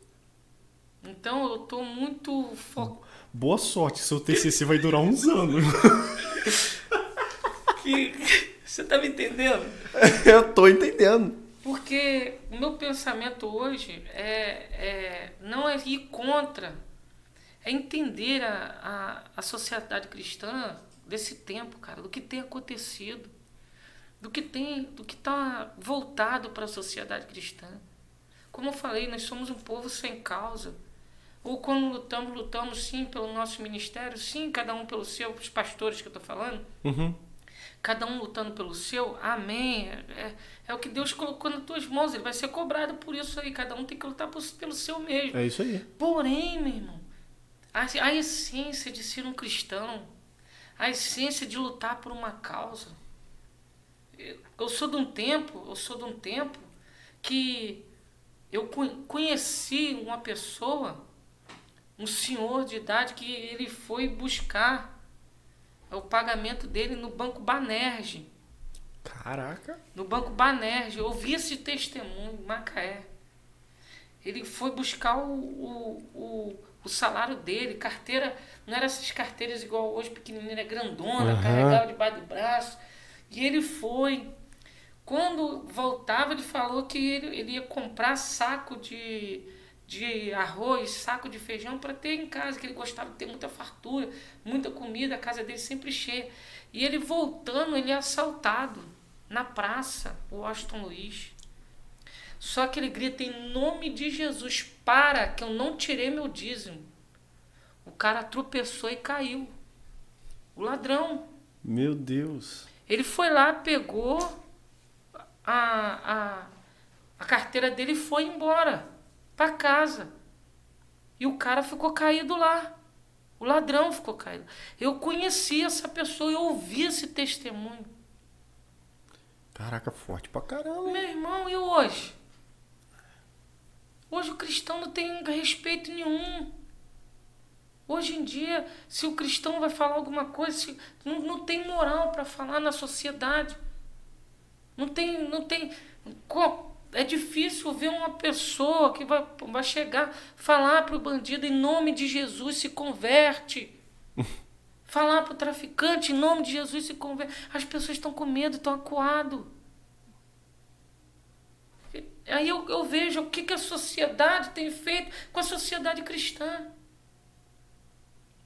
Então eu estou muito focado. Boa sorte, seu TCC vai durar uns anos. (laughs) Você tá me entendendo? (laughs) Eu tô entendendo. Porque o meu pensamento hoje é, é não é ir contra, é entender a, a, a sociedade cristã desse tempo, cara, do que tem acontecido, do que tem, do que está voltado para a sociedade cristã. Como eu falei, nós somos um povo sem causa. Ou quando lutamos, lutamos sim pelo nosso ministério, sim, cada um pelo seu, os pastores que eu estou falando, Uhum. cada um lutando pelo seu, amém. É, é, é o que Deus colocou nas tuas mãos, ele vai ser cobrado por isso aí. Cada um tem que lutar por- pelo seu mesmo. É isso aí. Porém, meu irmão, a, a essência de ser um cristão, a essência de lutar por uma causa. Eu, sou de um tempo, eu sou de um tempo que eu co- conheci uma pessoa, um senhor de idade, que ele foi buscar o pagamento dele no Banco Banerje. Caraca. No Banco Banerje, eu ouvi esse testemunho em Macaé. Ele foi buscar o, o, o, o salário dele, carteira, não era essas carteiras igual hoje, pequenininha, era grandona, Aham. carregava debaixo do braço. E ele foi. Quando voltava, ele falou que ele, ele ia comprar saco de, de arroz, saco de feijão para ter em casa, que ele gostava de ter muita fartura, muita comida, a casa dele sempre cheia. E ele voltando, ele é assaltado na praça, o Washington Luiz. Só que ele grita em nome de Jesus, para que eu não tirei meu dízimo. O cara tropeçou e caiu. O ladrão. Meu Deus. Ele foi lá, pegou a, a, a carteira dele e foi embora para casa. E o cara ficou caído lá. O ladrão ficou caído. Eu conheci essa pessoa, eu ouvi esse testemunho. Caraca, forte pra caramba. Meu irmão, e hoje? Hoje o cristão não tem respeito nenhum. Hoje em dia, se o cristão vai falar alguma coisa, se- não, não tem moral para falar na sociedade. Não tem, não tem. É difícil ver uma pessoa que vai, vai chegar, falar para o bandido em nome de Jesus se converte. (laughs) falar para o traficante em nome de Jesus se converte. As pessoas estão com medo, estão acuadas. Aí eu, eu vejo o que, que a sociedade tem feito com a sociedade cristã.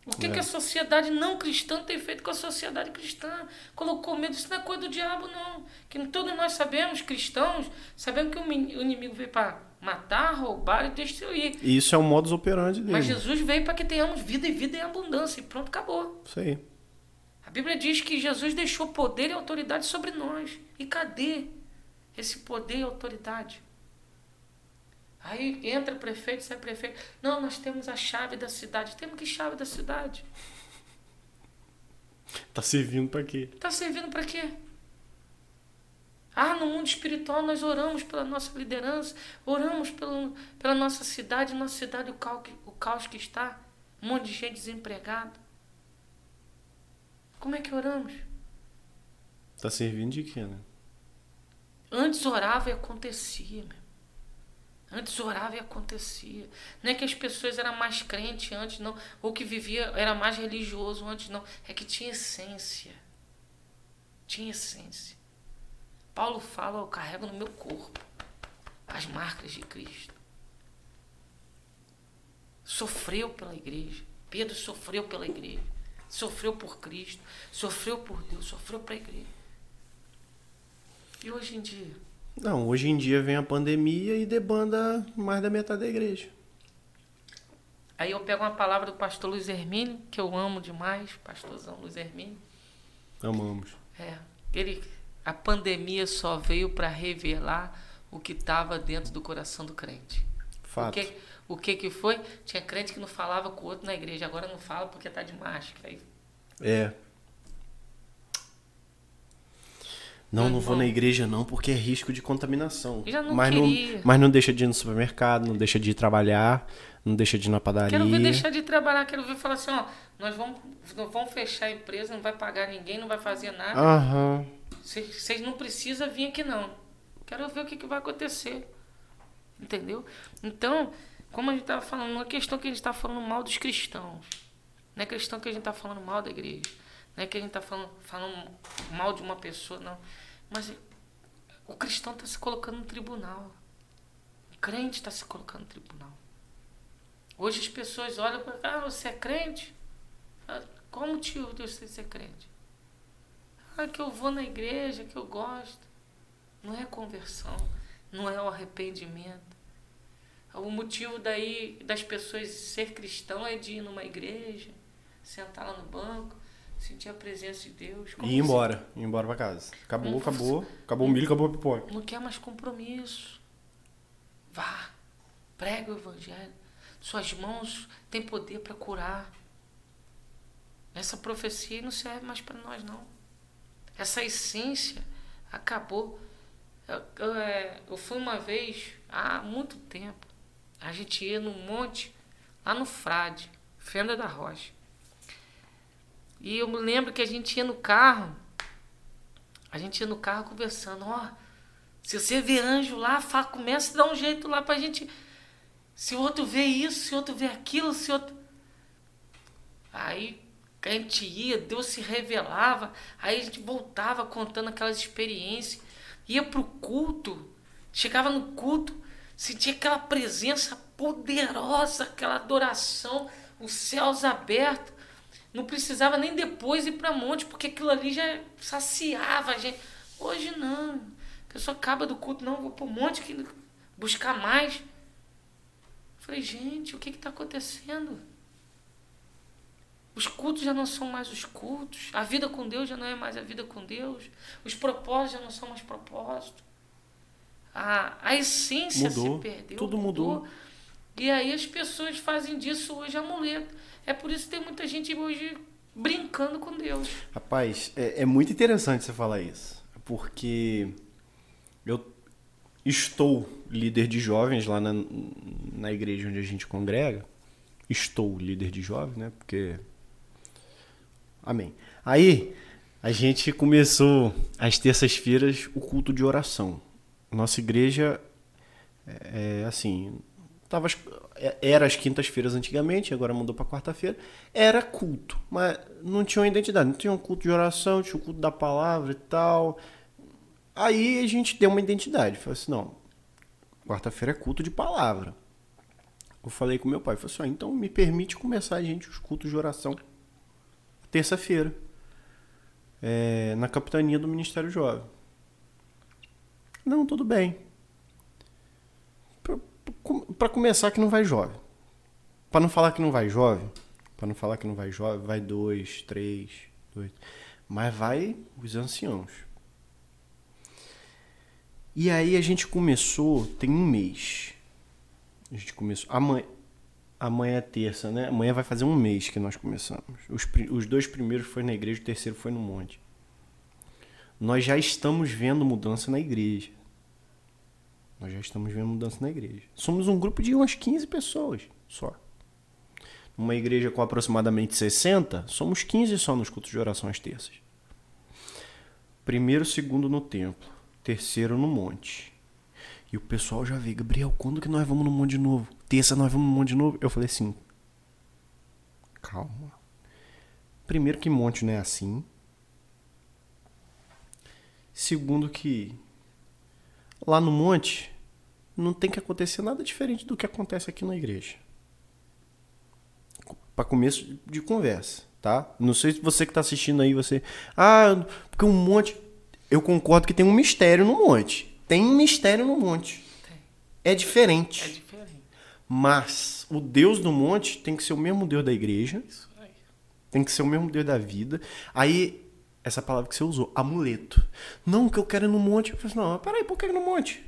O que, É. que a sociedade não cristã tem feito com a sociedade cristã? Colocou medo, isso não é coisa do diabo, não. Que todos nós sabemos, cristãos, sabemos que o inimigo veio para matar, roubar e destruir. E isso é o modus operandi dele. Mas Jesus veio para que tenhamos vida e vida em abundância. E pronto, acabou. Isso aí. A Bíblia diz que Jesus deixou poder e autoridade sobre nós. E cadê esse poder e autoridade? Aí entra prefeito, sai prefeito. Não, nós temos a chave da cidade. Temos que chave da cidade? Tá servindo pra quê? Está servindo para quê? Ah, no mundo espiritual nós oramos pela nossa liderança, oramos pelo, pela nossa cidade, nossa cidade, o caos, que- o caos que está, um monte de gente desempregada. Como é que oramos? Tá servindo de quê, né? Antes orava e acontecia, meu. Antes orava e acontecia. Não é que as pessoas eram mais crentes antes, não. Ou que vivia, era mais religioso antes, não. É que tinha essência. Tinha essência. Paulo fala, eu carrego no meu corpo as marcas de Cristo. Sofreu pela igreja. Pedro sofreu pela igreja. Sofreu por Cristo. Sofreu por Deus. Sofreu para a igreja. E hoje em dia? Não, hoje em dia vem a pandemia e debanda mais da metade da igreja. Aí eu pego uma palavra do pastor Luiz Hermínio, que eu amo demais, pastorzão Luiz Hermínio. Amamos. É, ele, a pandemia só veio para revelar o que estava dentro do coração do crente. O Fato. que, o que que foi? Tinha crente que não falava com o outro na igreja, agora não fala porque tá de máscara. É. Não, não vou na igreja não, porque é risco de contaminação. Não mas, queria. não, mas não deixa de ir no supermercado, não deixa de ir trabalhar, não deixa de ir na padaria. quero ver deixar de trabalhar, quero ver falar assim, ó, nós vamos, nós vamos fechar a empresa, não vai pagar ninguém, não vai fazer nada. Vocês não precisam vir aqui não. Quero ver o que, que vai acontecer. Entendeu? Então, como a gente estava falando, não é questão que a gente está falando mal dos cristãos. Não é questão que a gente está falando mal da igreja. Não é que a gente está falando, falando mal de uma pessoa, não. Mas o cristão está se colocando no tribunal. O crente está se colocando no tribunal. Hoje as pessoas olham para ah, você é crente? Ah, Qual o motivo de você ser crente? Ah, que eu vou na igreja, que eu gosto. Não é conversão, não é o arrependimento. O motivo daí das pessoas ser cristão é de ir numa igreja, sentar lá no banco, sentir a presença de Deus. E ir você embora, ir embora pra casa. Acabou, Como acabou. Acabou o milho, acabou a pipoca. Não quer mais compromisso. Vá, pregue o evangelho. Suas mãos têm poder para curar. Essa profecia não serve mais para nós, não. Essa essência acabou. Eu, eu, é, eu fui uma vez, há muito tempo, a gente ia num monte, lá no Frade, Fenda da Rocha. E eu me lembro que a gente ia no carro, a gente ia no carro conversando, ó, se você vê anjo lá, fala, começa a dar um jeito lá pra gente. Se o outro vê isso, se o outro vê aquilo, se o outro. Aí a gente ia, Deus se revelava, aí a gente voltava contando aquelas experiências, ia pro culto, chegava no culto, sentia aquela presença poderosa, aquela adoração, os céus abertos. Não precisava nem depois ir para monte, porque aquilo ali já saciava a gente. Hoje não. A pessoa acaba do culto, não, vou para o monte que- buscar mais. Falei, gente, o que está acontecendo? Os cultos já não são mais os cultos. A vida com Deus já não é mais a vida com Deus. Os propósitos já não são mais propósitos. A, a essência Mudou. se perdeu. Tudo mudou. E aí as pessoas fazem disso hoje amuleto. É por isso que tem muita gente hoje brincando com Deus. Rapaz, é, é muito interessante você falar isso. Porque eu estou líder de jovens lá na, na igreja onde a gente congrega. Estou líder de jovens, né? Porque. Amém. Aí, a gente começou às terças-feiras o culto de oração. Nossa igreja é, é assim. Tava, era às quintas-feiras antigamente, agora mudou para quarta-feira. Era culto, mas não tinha uma identidade. Não tinha um culto de oração, tinha o culto da palavra e tal. Aí a gente deu uma identidade. Falei assim: não, quarta-feira é culto de palavra. Eu falei com meu pai, falei assim, ó, então me permite começar a gente os cultos de oração terça-feira. é, na capitania do Ministério Jovem. Não, tudo bem. Pra começar que não vai jovem. Pra não falar que não vai jovem, pra não falar que não vai jovem, vai dois, três, dois. Mas vai os anciãos. E aí a gente começou, tem um mês. A gente começou. Amanhã, amanhã é terça, né? Amanhã vai fazer um mês que nós começamos. Os, os dois primeiros foi na igreja, o terceiro foi no monte. Nós já estamos vendo mudança na igreja. Nós já estamos vendo mudança na igreja. Somos um grupo de umas 15 pessoas só. Uma igreja com aproximadamente 60, somos 15 só nos cultos de oração às terças. Primeiro, segundo no templo. Terceiro no monte. E o pessoal já vê, Gabriel, quando que nós vamos no monte de novo? Terça nós vamos no monte de novo? Eu falei assim, calma. Primeiro que monte não é assim. Segundo que lá no monte não tem que acontecer nada diferente do que acontece aqui na igreja. Para começo de conversa, tá? Não sei se você que tá assistindo aí, você, ah, porque um monte, eu concordo que tem um mistério no monte. Tem um mistério no monte. É diferente. É diferente. Mas o Deus do monte tem que ser o mesmo Deus da igreja, Isso aí. tem que ser o mesmo Deus da vida. Aí, essa palavra que você usou, amuleto. Não, que eu quero ir no monte. Eu falei assim, não, mas peraí, por que no monte?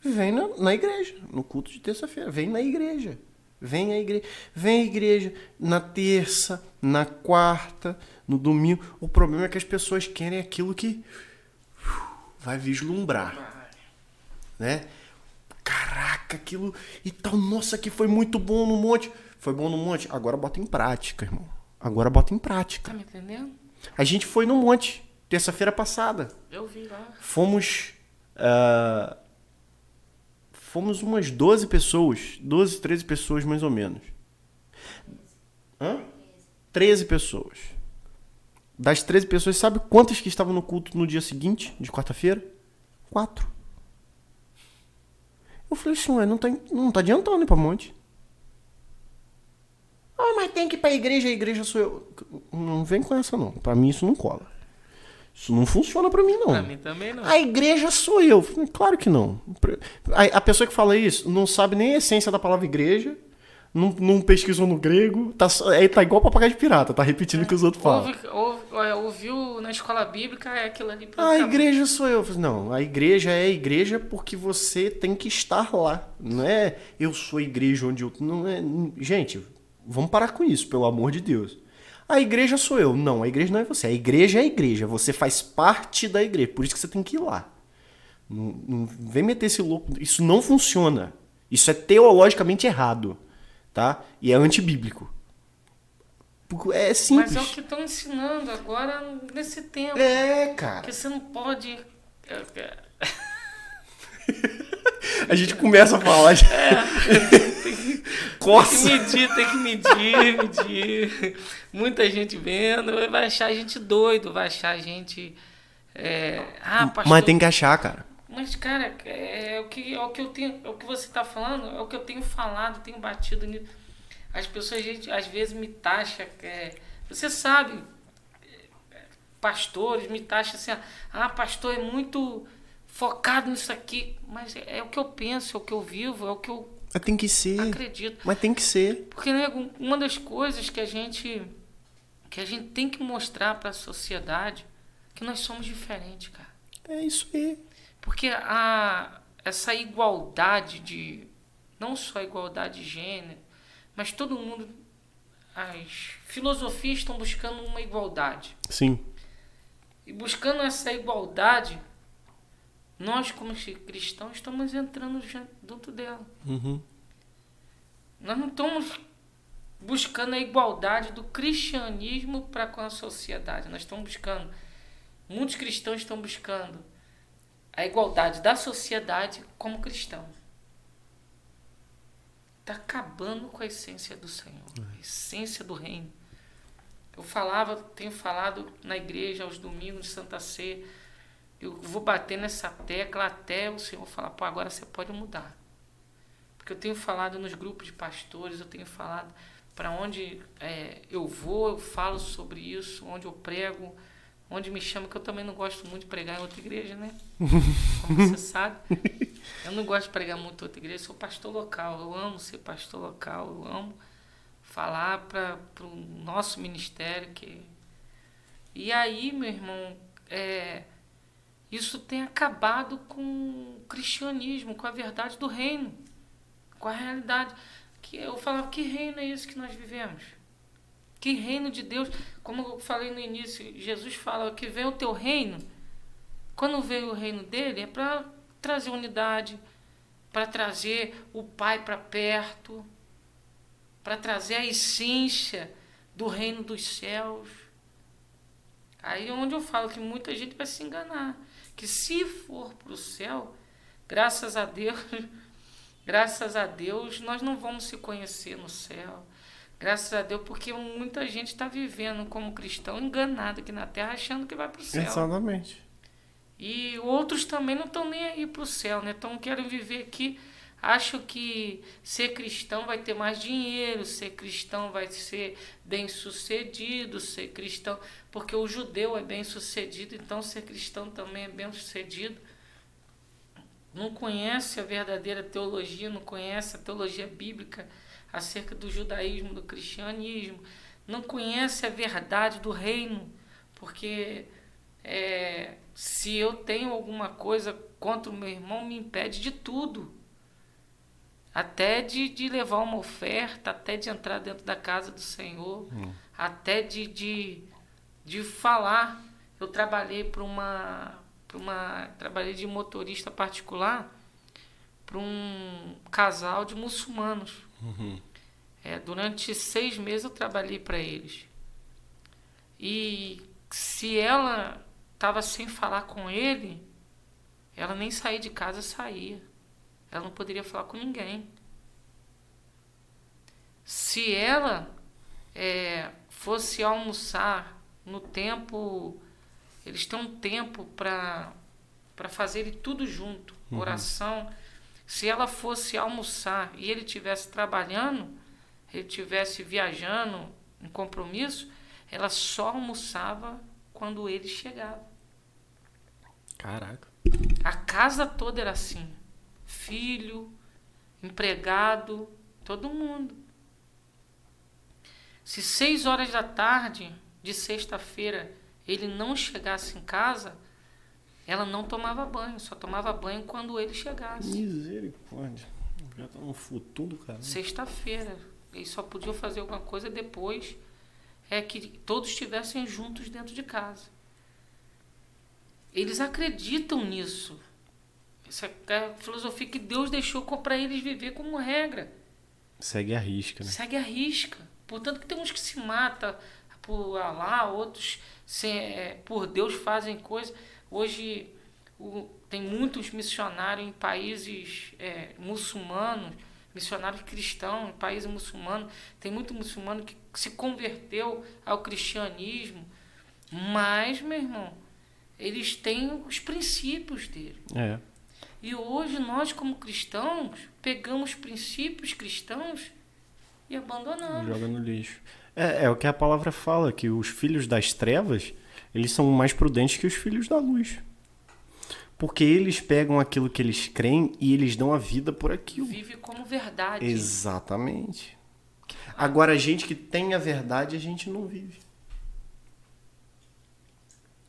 Vem na, na igreja, no culto de terça-feira. Vem na igreja. Vem à igreja. Vem à igreja na terça, na quarta, no domingo. O problema é que as pessoas querem aquilo que uf, vai vislumbrar né? Caraca, aquilo e tal, nossa, que foi muito bom no monte. Foi bom no monte, agora bota em prática, irmão. Agora bota em prática. Tá me entendendo? A gente foi no monte, terça-feira passada. Eu vi lá. Fomos. ah, fomos umas 12 pessoas, 12, 13 pessoas mais ou menos. Hã? 13 pessoas. Das 13 pessoas, sabe quantas que estavam no culto no dia seguinte, de quarta-feira? Quatro. Eu falei assim, ué, não tá, não tá adiantando ir pra monte. Ah, mas tem que ir pra igreja, a igreja sou eu. Não vem com essa, não. Pra mim isso não cola. Isso não funciona pra mim, não. Pra mim também não. A igreja sou eu. Claro que não. A, pessoa que fala isso não sabe nem a essência da palavra igreja, não, não pesquisou no grego, tá, é, tá igual papagaio de pirata, tá repetindo o que os outros falam. Ouve, é, ouviu na escola bíblica, é aquilo ali. A igreja sou eu. Não, a igreja é a igreja porque você tem que estar lá. Não é eu sou igreja onde eu. Não é. Gente, vamos parar com isso, pelo amor de Deus. A igreja sou eu. Não, a igreja não é você. A igreja é a igreja. Você faz parte da igreja. Por isso que você tem que ir lá. Não, não vem meter esse louco. Isso não funciona. Isso é teologicamente errado. Tá? E é antibíblico. É simples. Mas é o que estão ensinando agora nesse tempo. É, cara. Porque você não pode. (laughs) é, é, A gente começa a falar. de- Tem que Coça. medir, tem que medir, medir. Muita gente vendo, vai achar a gente doido, vai achar a gente. é, ah, pastor, Mas tem que achar, cara. Mas, cara, é, o que, é o que eu tenho. É o que você está falando, é o que eu tenho falado, tenho batido nisso. As pessoas, gente, às vezes, me taxam. é, você sabe, é, pastores me taxam assim, ah, pastor é muito focado nisso aqui. Mas é, é o que eu penso, é o que eu vivo, é o que eu Mas tem que ser. acredito. Mas tem que ser. Porque nego, uma das coisas que a gente que a gente tem que mostrar para a sociedade que nós somos diferentes, cara. É isso aí. Porque a, essa igualdade de. Não só a igualdade de gênero, mas todo mundo. As filosofias estão buscando uma igualdade. Sim. E buscando essa igualdade, nós, como cristãos, estamos entrando já dentro dela. Uhum. Nós não estamos buscando a igualdade do cristianismo para com a sociedade. Nós estamos buscando. Muitos cristãos estão buscando a igualdade da sociedade como cristão. Está acabando com a essência do Senhor, a essência do reino. Eu falava, tenho falado na igreja aos domingos de Santa Ceia. Eu vou bater nessa tecla até o Senhor falar, pô, agora você pode mudar. Porque eu tenho falado nos grupos de pastores, eu tenho falado para onde é, eu vou, eu falo sobre isso, onde eu prego, onde me chama, que eu também não gosto muito de pregar em outra igreja, né? (laughs) Como você sabe. Eu não gosto de pregar muito outra igreja, eu sou pastor local. Eu amo ser pastor local, eu amo falar para o nosso ministério. que E aí, meu irmão, é, isso tem acabado com o cristianismo, com a verdade do reino, com a realidade. que Eu falava, que reino é esse que nós vivemos? Que reino de Deus? Como eu falei no início, Jesus fala que vem o teu reino. Quando veio o reino dele, é para trazer unidade, para trazer o Pai para perto, para trazer a essência do reino dos céus. Aí é onde eu falo que muita gente vai se enganar. Que se for para o céu, graças a Deus, (laughs) graças a Deus, nós não vamos se conhecer no céu. Graças a Deus, porque muita gente está vivendo como cristão enganado aqui na terra, achando que vai para o céu. Exatamente. E outros também não estão nem aí para o céu, né? Então querem viver aqui, acham que ser cristão vai ter mais dinheiro, ser cristão vai ser bem sucedido, ser cristão, porque o judeu é bem sucedido, então ser cristão também é bem sucedido. Não conhece a verdadeira teologia, não conhece a teologia bíblica acerca do judaísmo, do cristianismo, não conhece a verdade do reino, porque é, se eu tenho alguma coisa contra o meu irmão, me impede de tudo. Até de, de levar uma oferta, até de entrar dentro da casa do Senhor, hum. até de, de, de falar. Eu trabalhei para uma, uma. Trabalhei de motorista particular para um casal de muçulmanos. Uhum. É, durante seis meses eu trabalhei para eles. E se ela estava sem falar com ele, ela nem sair de casa saía. Ela não poderia falar com ninguém. Se ela é, fosse almoçar no tempo, eles têm um tempo para para fazer tudo junto, uhum. oração. Se ela fosse almoçar e ele tivesse trabalhando, ele tivesse viajando em compromisso, ela só almoçava quando ele chegava. Caraca. A casa toda era assim. Filho, empregado, todo mundo. Se seis horas da tarde de sexta-feira ele não chegasse em casa, ela não tomava banho, só tomava banho quando ele chegasse. Misericórdia. Já tá no futuro, cara. Sexta-feira. Eles só podiam fazer alguma coisa depois é que todos estivessem juntos dentro de casa. Eles acreditam nisso. Essa é a filosofia que Deus deixou para eles viver como regra. Segue a risca, né? Segue a risca. Portanto, que tem uns que se matam por lá, outros se, é, por Deus fazem coisas. Hoje o, tem muitos missionários em países é, muçulmanos, missionários cristãos em países muçulmanos. Tem muito muçulmano que se converteu ao cristianismo. Mas, meu irmão, eles têm os princípios dele. É. E hoje nós, como cristãos, pegamos princípios cristãos e abandonamos. Joga no lixo. É, é o que a palavra fala, que os filhos das trevas, eles são mais prudentes que os filhos da luz. Porque eles pegam aquilo que eles creem e eles dão a vida por aquilo. Vive como verdade. Exatamente. Agora, a gente que tem a verdade, a gente não vive.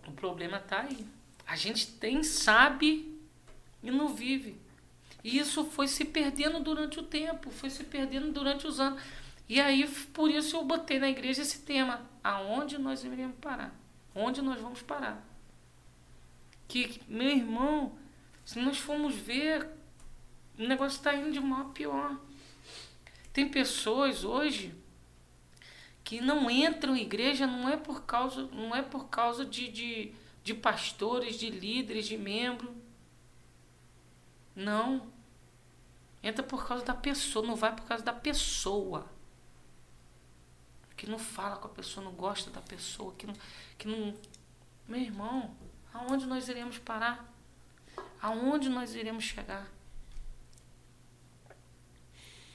O problema está aí. A gente tem, sabe e não vive. E isso foi se perdendo durante o tempo, foi se perdendo durante os anos. E aí, por isso eu botei na igreja esse tema. Aonde nós iremos parar? Onde nós vamos parar? Que, meu irmão, se nós formos ver, o negócio está indo de mal a pior. Tem pessoas hoje que não entram em igreja não é por causa, não é por causa de, de, de pastores, de líderes, de membros. Não. Entra por causa da pessoa, não vai por causa da pessoa. Que não fala com a pessoa, não gosta da pessoa, que não. Que não... Meu irmão, aonde nós iremos parar? Aonde nós iremos chegar?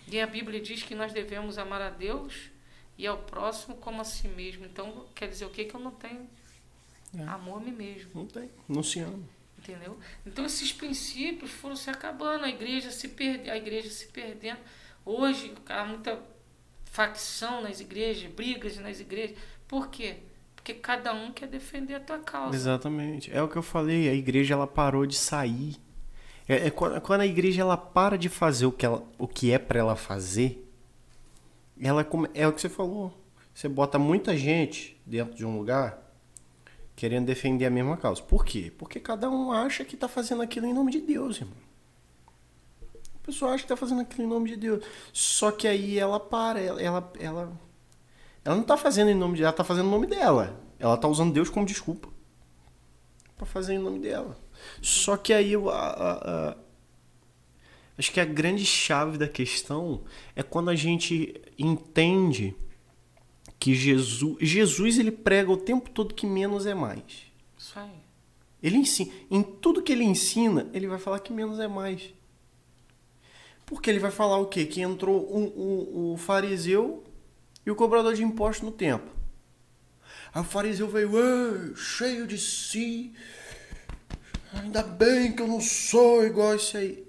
E a Bíblia diz que nós devemos amar a Deus e ao próximo como a si mesmo. Então, quer dizer o que que eu não tenho? É. Amor a mim mesmo. Não tem. Não se ama. Entendeu? Então esses princípios foram se acabando, a igreja se perde, a igreja se perdendo. Hoje há muita facção nas igrejas, brigas nas igrejas. Por quê? Porque cada um quer defender a tua causa. Exatamente. É o que eu falei, a igreja ela parou de sair. É, é quando a igreja ela para de fazer o que, ela, o que é para ela fazer, ela é o que você falou. Você bota muita gente dentro de um lugar querendo defender a mesma causa. Por quê? Porque cada um acha que tá fazendo aquilo em nome de Deus, irmão. A pessoa acha que tá fazendo aquilo em nome de Deus. Só que aí ela para, ela, ela, ela, ela não tá fazendo em nome de ela, tá fazendo em nome dela. Ela tá usando Deus como desculpa pra fazer em nome dela. Só que aí eu, a- a- a- acho que a grande chave da questão é quando a gente entende que Jesus, Jesus ele prega o tempo todo que menos é mais. Isso aí. Ele ensina, em tudo que ele ensina, ele vai falar que menos é mais. Porque ele vai falar o quê? Que entrou um, um- o fariseu e o cobrador de impostos no templo. Aí o fariseu veio, "Ei, cheio de si. Ainda bem que eu não sou igual esse aí.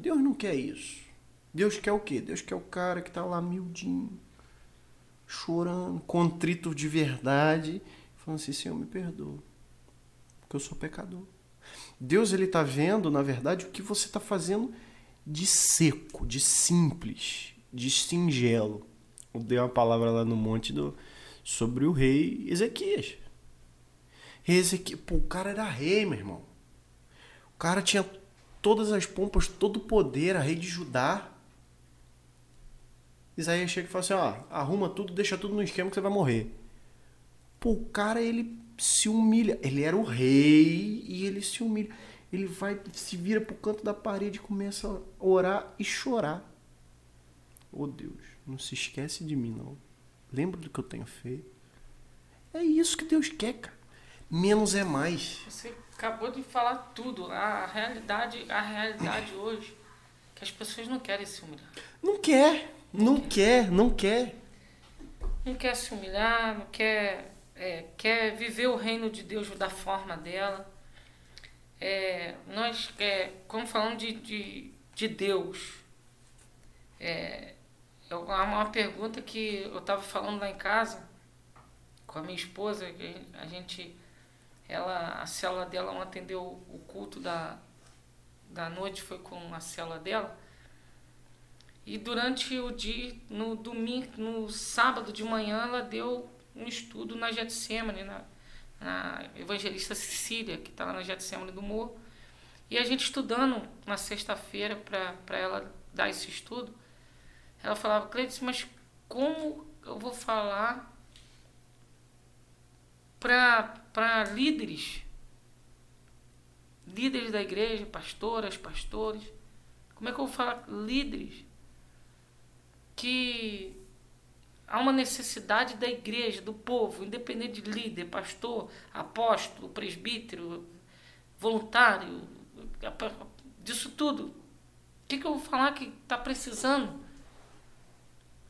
Deus não quer isso. Deus quer o quê? Deus quer o cara que tá lá miudinho, chorando, contrito de verdade, falando assim, Senhor, me perdoa porque eu sou pecador. Deus ele tá vendo, na verdade, o que você está fazendo de seco, de simples, de singelo. Eu dei uma palavra lá no monte do sobre o rei Ezequias. Ezequias, pô, o cara era rei, meu irmão. O cara tinha todas as pompas, todo o poder, era rei de Judá. Isaías chega e fala assim, ó, arruma tudo, deixa tudo no esquema que você vai morrer. Pô, o cara, ele se humilha. Ele era o rei e ele se humilha. Ele vai, se vira pro canto da parede e começa a orar e chorar. Oh Deus, não se esquece de mim, não. Lembra do que eu tenho feito. É isso que Deus quer, cara. Menos é mais. Você acabou de falar tudo. A realidade, a realidade (clears throat) hoje, que as pessoas não querem se humilhar. Não quer, não quer, não quer. Não quer se humilhar, não quer, é, quer viver o reino de Deus da forma dela. É, nós, é, como falando de, de, de Deus, é, eu- há uma pergunta que eu estava falando lá em casa com a minha esposa, a gente, ela, a célula dela ontem deu o culto da, da noite, foi com a célula dela. E durante o dia, no domingo, no sábado de manhã, ela deu um estudo na Getsemane, na, na Evangelista Cecília, que está lá na Getsemane do Morro. E a gente estudando na sexta-feira para ela dar esse estudo, ela falava, Cleiton, mas como eu vou falar para líderes, líderes da igreja, pastoras, pastores, como é que eu vou falar líderes que há uma necessidade da igreja, do povo, independente de líder, pastor, apóstolo, presbítero, voluntário, disso tudo. O que, que eu vou falar que está precisando?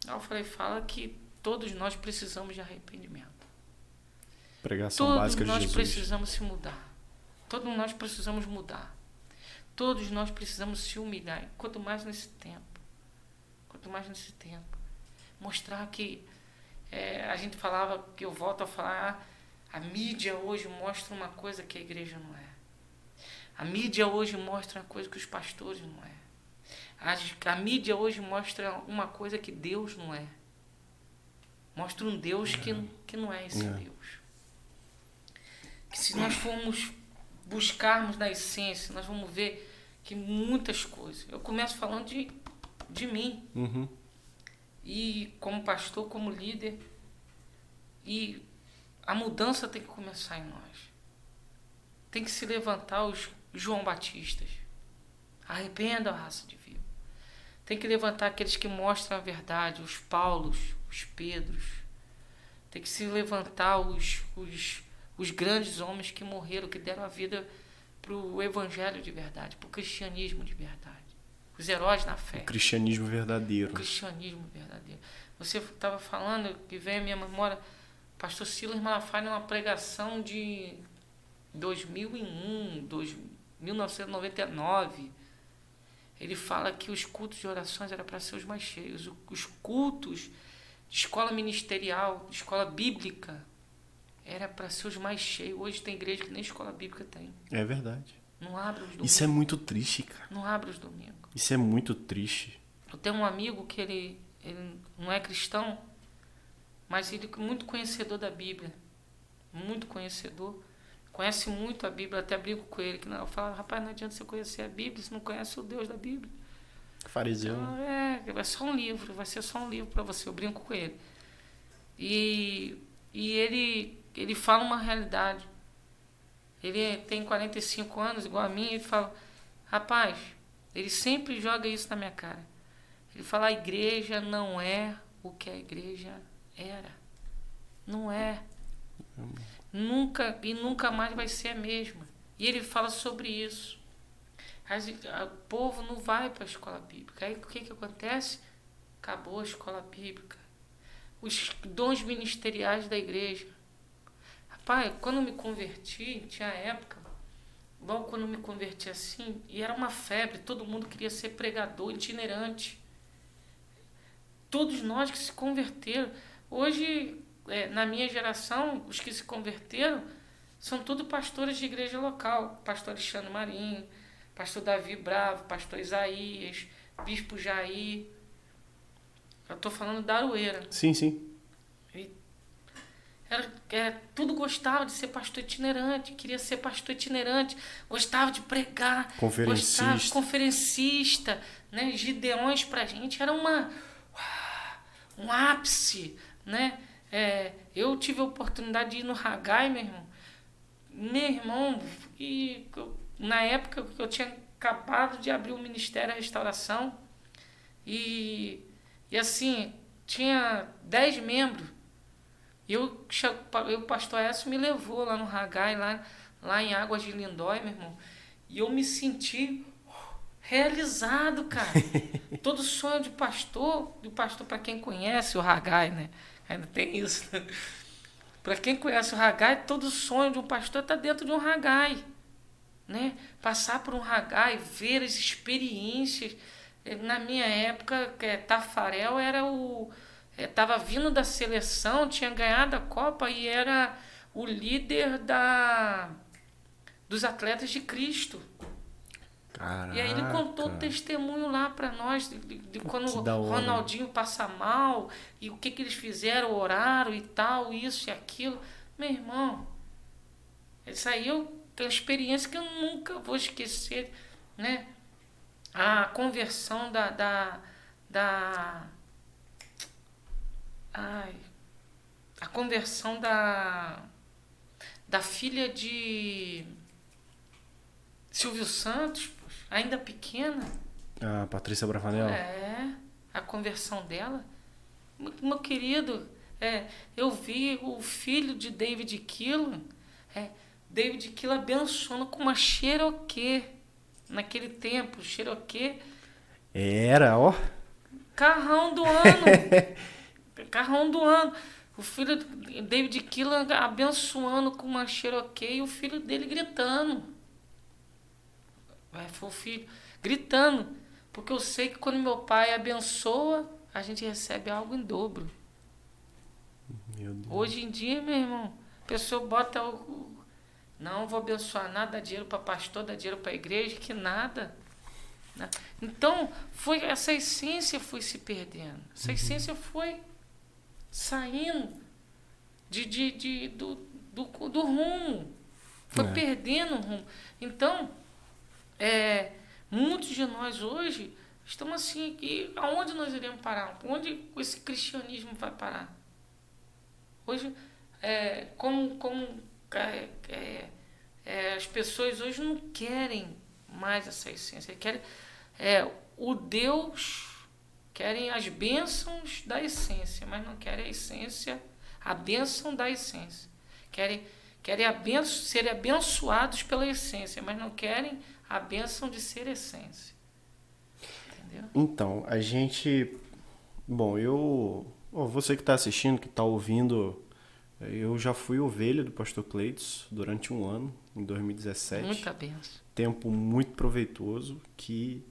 Aí eu falei, fala que todos nós precisamos de arrependimento. Pregação Todos básica de nós Jesus. precisamos se mudar. Todos nós precisamos mudar. Todos nós precisamos se humilhar. Quanto mais nesse tempo. Quanto mais nesse tempo. Mostrar que é, a gente falava, que eu volto a falar, a mídia hoje mostra uma coisa que a igreja não é. A mídia hoje mostra uma coisa que os pastores não é. A, a mídia hoje mostra uma coisa que Deus não é. Mostra um Deus que, que não é esse É. Deus. Que se nós formos buscarmos na essência, nós vamos ver que muitas coisas. Eu começo falando de, de mim. Uhum. E como pastor, como líder. E a mudança tem que começar em nós. Tem que se levantar os João Batistas. Arrependa a raça de vivo. Tem que levantar aqueles que mostram a verdade, os Paulos, os Pedros. Tem que se levantar os, os, os grandes homens que morreram, que deram a vida para o evangelho de verdade, para o cristianismo de verdade. Os heróis na fé O cristianismo o verdadeiro. cristianismo verdadeiro. Você estava falando que vem à minha memória, pastor Silas Malafaia numa pregação de 2001, dois, 1999, ele fala que os cultos de orações eram para ser os mais cheios. Os cultos de escola ministerial, de escola bíblica, era para ser os mais cheios. Hoje tem igreja que nem escola bíblica tem. É verdade. Não abre os domingos. Isso é muito triste, cara. Não abre os domingos. Isso é muito triste. Eu tenho um amigo que ele, ele não é cristão, mas ele é muito conhecedor da Bíblia. Muito conhecedor. Conhece muito a Bíblia, até brigo com ele. Que não, eu falo, rapaz, não adianta você conhecer a Bíblia se não conhece o Deus da Bíblia. Fariseu. Então, é, vai ser um livro, vai ser só um livro para você. Eu brinco com ele. E, e ele, ele fala uma realidade. Ele tem 45 anos, igual a mim, e ele fala, rapaz, ele sempre joga isso na minha cara. Ele fala, a igreja não é o que a igreja era. Não é. Nunca e nunca mais vai ser a mesma. E ele fala sobre isso. As, a, o povo não vai para a escola bíblica. Aí o que, que acontece? Acabou a escola bíblica. Os dons ministeriais da igreja. Rapaz, quando eu me converti, tinha época, logo quando eu me converti assim, e era uma febre, todo mundo queria ser pregador itinerante. Todos nós que se converteram. Hoje, é, na minha geração, os que se converteram são tudo pastores de igreja local. Pastor Alexandre Marinho, pastor Davi Bravo, pastor Isaías, bispo Jair. Eu estou falando da Aroeira. Sim, sim. Era, era, tudo gostava de ser pastor itinerante, queria ser pastor itinerante, gostava de pregar, Conferencista. gostava, conferencista, né? Gideões pra gente era uma um ápice, né? É, eu tive a oportunidade de ir no Hagai, meu irmão. Meu irmão, e eu, na época que eu tinha acabado de abrir o Ministério da Restauração e, e assim, tinha dez membros. E eu, eu, o pastor Écio me levou lá no Hagai, lá, lá em Águas de Lindóia, meu irmão. E eu me senti realizado, cara. (laughs) Todo sonho de pastor, de pastor para quem conhece o Hagai, né? Ainda tem isso. Né? Para quem conhece o Hagai, todo sonho de um pastor está dentro de um Hagai. Né? Passar por um Hagai, ver as experiências. Na minha época, é, Tafarel era o. Estava é, vindo da seleção, tinha ganhado a Copa e era o líder da, dos atletas de Cristo. Caraca. E aí ele contou o testemunho lá para nós de, de, de quando o Ronaldinho passa mal e o que, que eles fizeram, oraram e tal, isso e aquilo. Meu irmão, isso aí eu tenho uma experiência que eu nunca vou esquecer, né? A conversão da. da, da ai, a conversão da. da filha de Silvio Santos, ainda pequena. A Patrícia Bravanel? É, a conversão dela. Meu querido, é, eu vi o filho de David Killan, é, David Killan abençoando com uma Cherokee. Naquele tempo, Cherokee. Era, ó. Carrão do ano. (laughs) carrão do ano. O filho David Killan abençoando com uma Cherokee e o filho dele gritando. Foi o filho gritando. Porque eu sei que quando meu pai abençoa, a gente recebe algo em dobro. Hoje em dia, meu irmão, a pessoa bota o. Não vou abençoar nada, dá dinheiro para pastor, dá dinheiro para igreja, que nada. Né? Então, foi essa essência foi se perdendo. Essa uhum. essência foi saindo de, de, de, do, do, do rumo. Foi é. perdendo o rumo. Então, é, muitos de nós hoje estamos assim aqui, aonde nós iremos parar? Onde esse cristianismo vai parar? Hoje, é, como, como é, é, é, as pessoas hoje não querem mais essa essência, querem é, o Deus, querem as bênçãos da essência, mas não querem a essência, a bênção da essência. Querem, querem abenço, serem abençoados pela essência, mas não querem a bênção de ser essência. Entendeu? Então, a gente. Bom, eu. Você que está assistindo, que está ouvindo, eu já fui ovelha do pastor Cleitos durante um ano. em 2017. Muita benção. Tempo muito proveitoso que,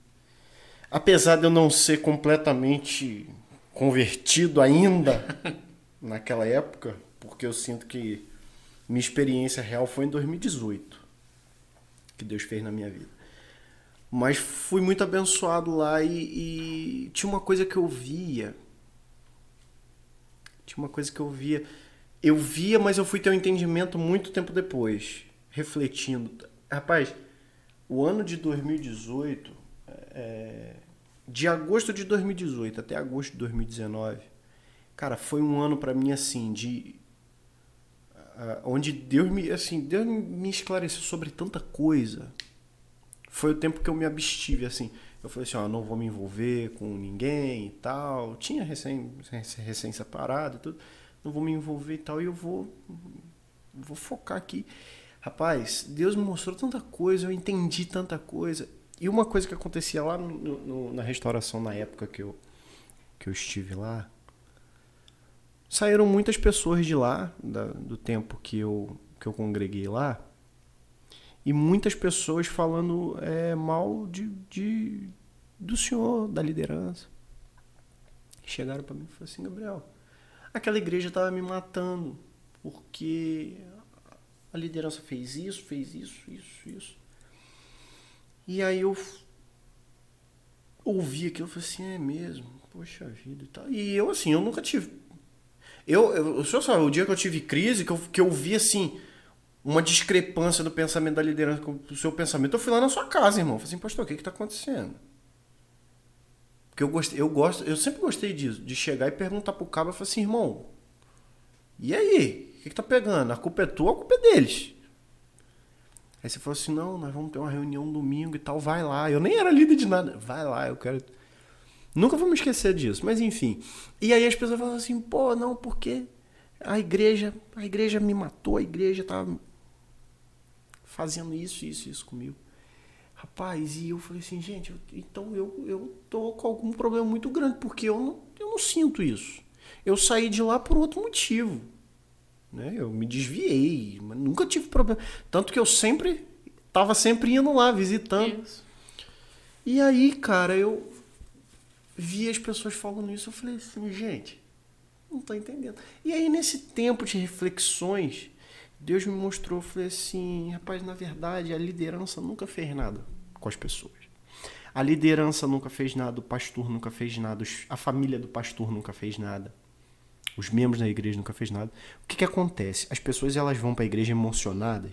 apesar de eu não ser completamente convertido ainda (laughs) naquela época, porque eu sinto que minha experiência real foi em 2018 que Deus fez na minha vida. Mas fui muito abençoado lá e, e tinha uma coisa que eu via. Tinha uma coisa que eu via. Eu via, mas eu fui ter um entendimento muito tempo depois, refletindo. Rapaz, o ano de 2018, é, de agosto de 2018 até agosto de 2019, cara, foi um ano para mim assim de ah, onde Deus me assim Deus me esclareceu sobre tanta coisa. Foi o tempo que eu me abstive assim. Eu falei assim ó não vou me envolver com ninguém e tal. Tinha recém recém separado e tudo. Não vou me envolver e tal e eu vou vou focar aqui. Rapaz Deus me mostrou tanta coisa eu entendi tanta coisa e uma coisa que acontecia lá no, no, na restauração na época que eu que eu estive lá saíram muitas pessoas de lá, da, do tempo que eu, que eu congreguei lá, e muitas pessoas falando é, mal de, de, do senhor, da liderança. Chegaram para mim e falaram assim: Gabriel, aquela igreja estava me matando, porque a liderança fez isso, fez isso, isso, isso. E aí eu ouvi aquilo e falei assim: é mesmo, poxa vida e tal. E eu, assim, eu nunca tive eu, eu, o senhor sabe, o dia que eu tive crise, que eu, que eu vi assim, uma discrepância do pensamento da liderança com o seu pensamento, eu fui lá na sua casa, irmão. Falei assim, pastor, o que está acontecendo? Porque eu gostei, eu gosto, eu sempre gostei disso, de chegar e perguntar pro cabo, eu falei assim, irmão, e aí? O que, que tá pegando? A culpa é tua, a culpa é deles. Aí você falou assim, não, nós vamos ter uma reunião domingo e tal, vai lá. Eu nem era líder de nada. Vai lá, eu quero. Nunca vou me esquecer disso, mas enfim. E aí as pessoas falam assim, pô, não, porque a igreja, a igreja me matou, a igreja tá fazendo isso, isso, isso comigo. Rapaz, e eu falei assim, gente, eu, então eu, eu tô com algum problema muito grande, porque eu não, eu não sinto isso. Eu saí de lá por outro motivo. Né? Eu me desviei, mas nunca tive problema. Tanto que eu sempre, tava sempre indo lá, visitando. Isso. E aí, cara, eu vi as pessoas falando isso, eu falei assim, gente, não tô entendendo. E aí, nesse tempo de reflexões, Deus me mostrou, eu falei assim, rapaz, na verdade, a liderança nunca fez nada com as pessoas. A liderança nunca fez nada, o pastor nunca fez nada, a família do pastor nunca fez nada. Os membros da igreja nunca fez nada. O que, que acontece? As pessoas elas vão para a igreja emocionadas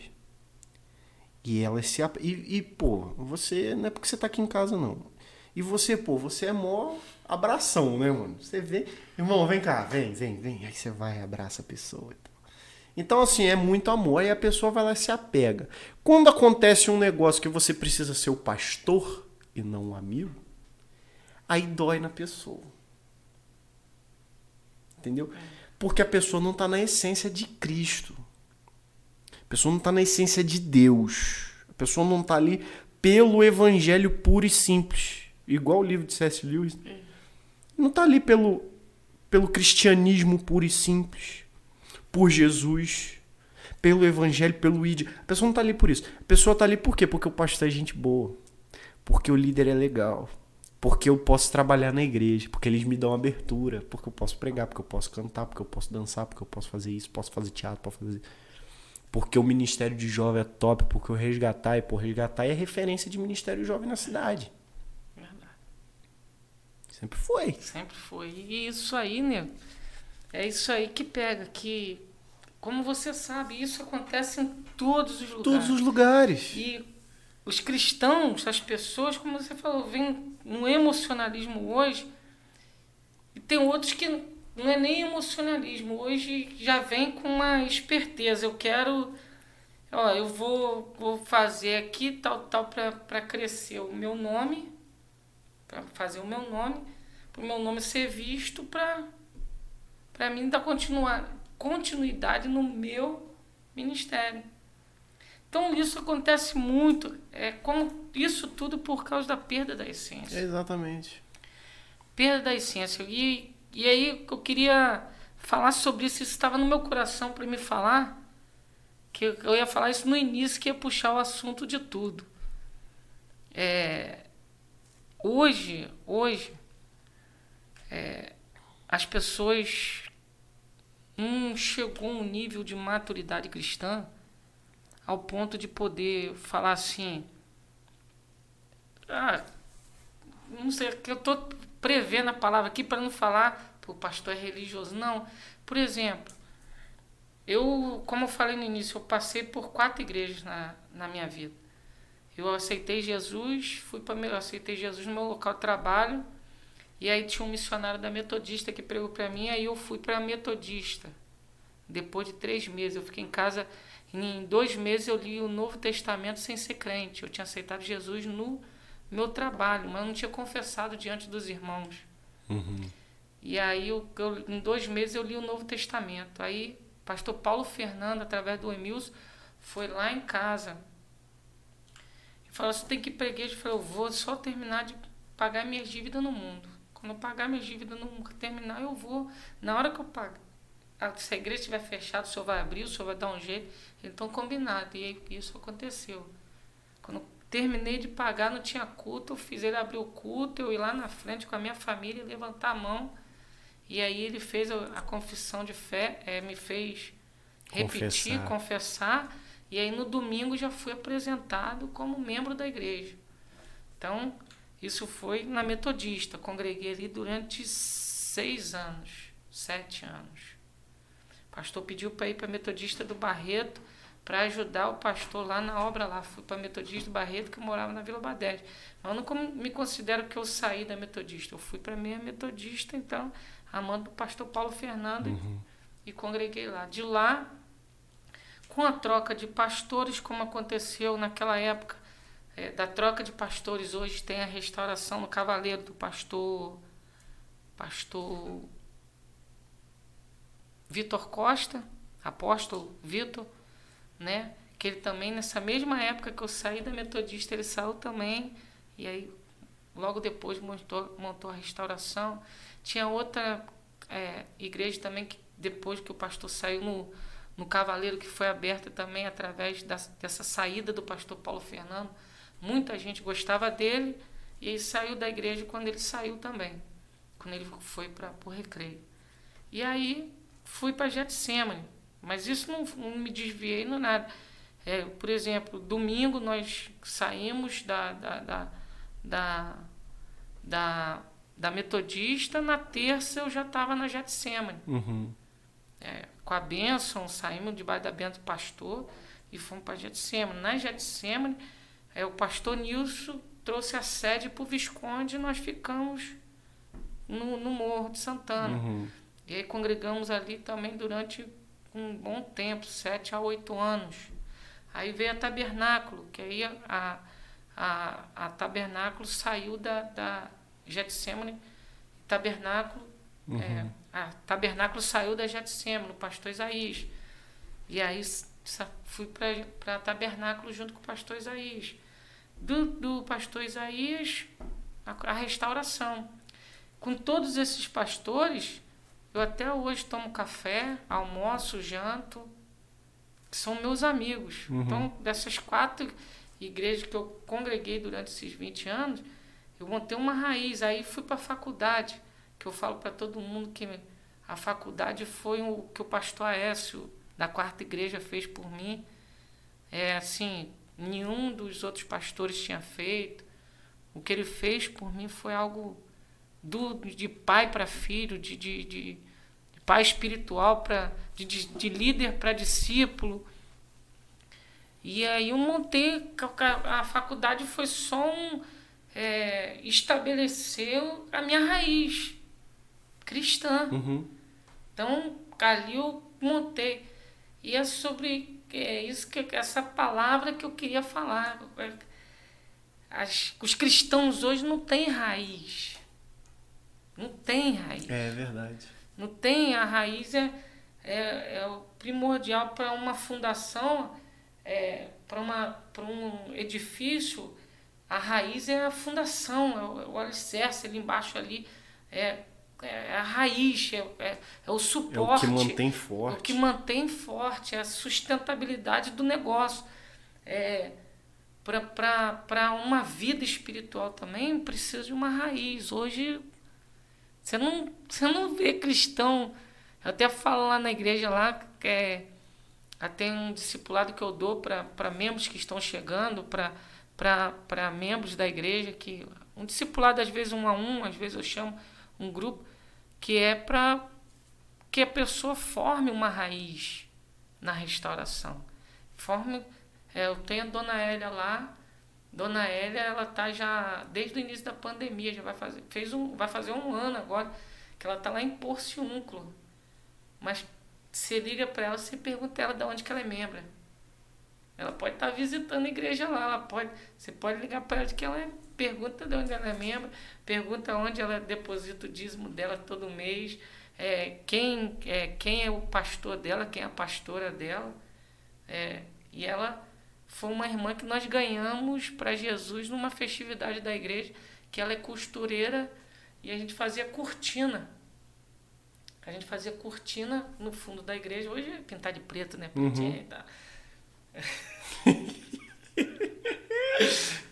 e elas se e, e pô, você não é porque você está aqui em casa não. E você, pô, você é mó abração, né, mano? Você vê, irmão, vem cá, vem, vem, vem. Aí você vai, abraça a pessoa. Então, assim, é muito amor e a pessoa vai lá e se apega. Quando acontece um negócio que você precisa ser o pastor e não um amigo, aí dói na pessoa. Entendeu? Porque a pessoa não está na essência de Cristo. A pessoa não está na essência de Deus. A pessoa não está ali pelo evangelho puro e simples igual o livro de C.S. Lewis, não está ali pelo, pelo cristianismo puro e simples, por Jesus, pelo evangelho, pelo id. A pessoa não está ali por isso. A pessoa está ali por quê? Porque o pastor é gente boa, porque o líder é legal, porque eu posso trabalhar na igreja, porque eles me dão abertura, porque eu posso pregar, porque eu posso cantar, porque eu posso dançar, porque eu posso fazer isso, posso fazer teatro, posso fazer porque o Ministério de Jovem é top, porque o Resgatar, e por Resgatar é referência de Ministério Jovem na cidade. Sempre foi. Sempre foi. E isso aí, né? É isso aí que pega, que, como você sabe, isso acontece em todos os lugares. Todos os lugares. E os cristãos, as pessoas, como você falou, vêm no emocionalismo hoje, e tem outros que não é nem emocionalismo, hoje já vem com uma esperteza. Eu quero, ó, eu vou, vou fazer aqui tal, tal, para crescer o meu nome, para fazer o meu nome, para o meu nome ser visto, para mim dar continuar, continuidade no meu ministério. Então isso acontece muito, é como isso tudo por causa da perda da essência. Exatamente. Perda da essência. E, e aí eu queria falar sobre isso, isso estava no meu coração para me falar. que eu- ia falar isso no início, que ia puxar o assunto de tudo. É, hoje, hoje, é, as pessoas um chegou a um nível de maturidade cristã ao ponto de poder falar assim, ah, não sei, que eu estou prevendo a palavra aqui para não falar, "Pô, o pastor é religioso. Não. Por exemplo, eu, como eu falei no início, eu passei por quatro igrejas na, na minha vida. Eu aceitei Jesus, fui para eu aceitei Jesus no meu local de trabalho, e aí tinha um missionário da Metodista que pregou para mim, aí eu fui para a Metodista. Depois de três meses, eu fiquei em casa. Em dois meses eu li o Novo Testamento sem ser crente. Eu tinha aceitado Jesus no meu trabalho, mas eu não tinha confessado diante dos irmãos. E aí, eu, eu- em dois meses, eu li o Novo Testamento. Aí, pastor Paulo Fernando, através do Emilson, foi lá em casa. E falou: Você tem que igreja. Eu falei: Eu vou só terminar de pagar minhas dívidas no mundo. Quando eu pagar minhas dívidas no mundo, terminar, eu vou. Na hora que eu ah, se a igreja estiver fechada, o senhor vai abrir, o senhor vai dar um jeito. Então, combinado. E aí, isso aconteceu. Quando terminei de pagar, não tinha culto, eu fiz ele abrir o culto, eu ir lá na frente com a minha família, levantar a mão. E aí ele fez a, confissão de fé, eh, me fez repetir, Confessar. confessar. E aí no domingo já fui apresentado como membro da igreja. Então, isso foi na Metodista. Congreguei ali durante seis anos, sete anos. O pastor pediu para ir para a Metodista do Barreto para ajudar o pastor lá na obra lá. Fui para a Metodista do Barreto, que eu morava na Vila Badete. Mas eu não me considero que eu saí da Metodista. Eu fui para a minha Metodista, então, amando o pastor Paulo Fernando e, e congreguei lá. De lá, com a troca de pastores, como aconteceu naquela época, eh, da troca de pastores, hoje tem a restauração no Cavaleiro do pastor, pastor Vitor Costa, apóstolo Vitor, né? Que ele também, nessa mesma época que eu saí da Metodista, ele saiu também, e aí logo depois montou, montou a restauração. Tinha outra é, igreja também que depois que o pastor saiu no, no Cavaleiro, que foi aberta também através da, dessa saída do pastor Paulo Fernando. Muita gente gostava dele e saiu da igreja quando ele saiu também, quando ele foi para o recreio. E aí fui para Getsemane, mas isso não, não me desviei no nada. É, por exemplo, domingo nós saímos da, da, da, da, da, da Metodista, na terça eu já estava na Getsemane. Uhum. É, com a bênção, saímos debaixo da bênção do pastor e fomos para Getsemane. Na Getsemane, é, o pastor Nilson trouxe a sede para o Visconde e nós ficamos no, no Morro de Santana. Uhum. E aí congregamos ali também durante um bom tempo, sete a oito anos. Aí veio a tabernáculo, que aí a, a, a, tabernáculo saiu da, da Getsemane, tabernáculo, é, a tabernáculo saiu da Getsemane, o pastor Isaías. E aí fui para tabernáculo junto com o pastor Isaías. Do, do pastor Isaías, a, a restauração. Com todos esses pastores, eu até hoje tomo café, almoço, janto, são meus amigos. Uhum. Então, dessas quatro igrejas que eu congreguei durante esses 20 anos, eu montei uma raiz. Aí fui para a faculdade, que eu falo para todo mundo que a faculdade foi o que o pastor Aécio, da quarta igreja, fez por mim. É assim, nenhum dos outros pastores tinha feito. O que ele fez por mim foi algo do, de pai para filho, de, de, de, de pai espiritual, pra, de, de, de líder para discípulo. E aí eu montei, a, faculdade foi só um. É, estabeleceu a minha raiz cristã. Uhum. Então, ali eu montei. E é sobre é isso que essa palavra que eu queria falar. As- os cristãos hoje não têm raiz. Não tem raiz. É verdade. Não tem a raiz é, é, é o primordial para uma fundação, é, para um edifício. A raiz é a fundação, é o, é o alicerce ali embaixo ali. É, é a raiz, é, é, é o É o suporte. que mantém O forte. que mantém forte é a sustentabilidade do negócio. É, Para uma vida espiritual também precisa de uma raiz. Hoje você não, você não vê cristão. Eu até falo lá na igreja lá que é, até um discipulado que eu dou para membros que estão chegando, para membros da igreja, que um discipulado às vezes um a um, às vezes eu chamo um grupo, que é para que a pessoa forme uma raiz na restauração. Forme, é, eu tenho a Dona Hélia lá, Dona Hélia, ela tá já desde o início da pandemia, já vai fazer, fez um, vai fazer um ano agora que ela tá lá em Porciúncula. Mas você liga para ela, você pergunta ela de onde que ela é membro. Ela pode estar visitando a igreja lá, ela pode, você pode ligar para ela de que ela é, pergunta de onde ela é membro, pergunta onde ela deposita o dízimo dela todo mês, é, quem, é, quem é o pastor dela, quem é a pastora dela. É, e ela foi uma irmã que nós ganhamos para Jesus numa festividade da igreja, que ela é costureira e a gente fazia cortina. A gente fazia cortina no fundo da igreja. Hoje é pintar de preto, né? E tal. (laughs)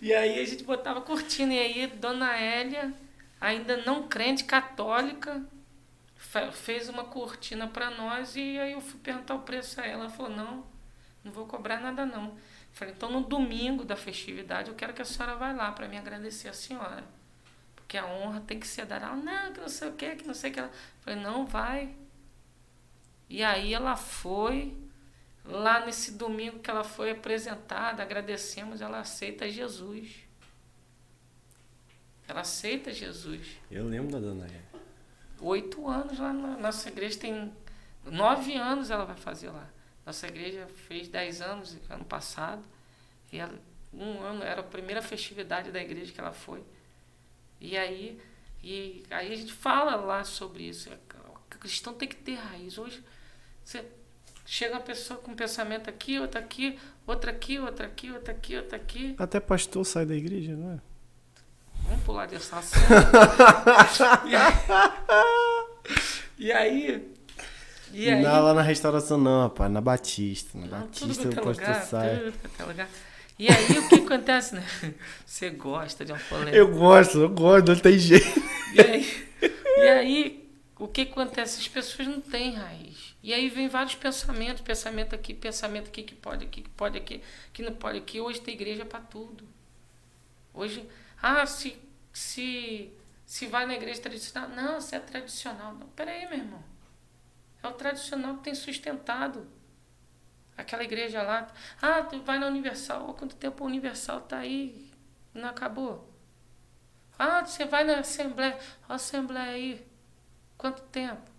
e aí a gente botava cortina. E aí Dona Hélia, ainda não crente católica, fe- fez uma cortina para nós. E aí eu fui perguntar o preço a ela. Ela falou: não, não vou cobrar nada não. Falei, então no domingo da festividade eu quero que a senhora vá lá para me agradecer a senhora. Porque a honra tem que ser dada. Ela, não, que não sei o que, que não sei o que. Ela... Falei, não, vai. E aí ela foi. Lá nesse domingo que ela foi apresentada, agradecemos, ela aceita Jesus. Ela aceita Jesus. Eu lembro da Dona. Oito anos lá na nossa igreja tem. Nove anos ela vai fazer lá. Nossa igreja fez dez anos ano passado. E ela, um ano era a primeira festividade da igreja que ela foi. E aí, e aí a gente fala lá sobre isso. O cristão tem que ter raiz. Hoje você chega uma pessoa com um pensamento aqui, outra aqui, outra aqui, outra aqui, outra aqui, outra aqui. Até pastor sai da igreja, não é? Vamos pular dessa assunto. (laughs) e aí. E aí. Não, lá na restauração não, rapaz. Na Batista. Na Não, tudo Batista quanto é pastor lugar, sai. tudo quanto é lugar. E aí o que acontece, né? (laughs) Você gosta de uma polêmica. Eu gosto, eu gosto, não tem jeito. E aí, e aí, o que acontece? As pessoas não têm raiz. E aí vem vários pensamentos, pensamento aqui, pensamento aqui, que pode aqui, que pode aqui, que não pode aqui. Hoje tem igreja para tudo. Hoje, ah, se, se, se vai na igreja tradicional. Não, você é tradicional. Não, peraí, meu irmão. É o tradicional que tem sustentado. Aquela igreja lá. Ah, tu vai na Universal. Há quanto tempo a Universal tá aí? Não acabou. Ah, você vai na Assembleia. Ó, a Assembleia aí. Quanto tempo?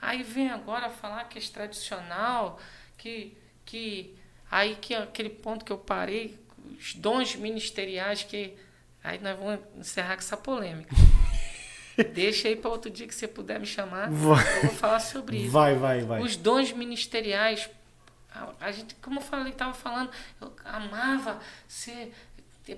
Aí vem agora falar que é tradicional, que, que aí que é aquele ponto que eu parei, os dons ministeriais que aí nós vamos encerrar com essa polêmica. Deixa aí para outro dia que você puder me chamar, Vai. eu vou falar sobre isso. Vai, vai, vai. Os dons ministeriais, a, a gente, como eu falei, estava falando, eu amava ser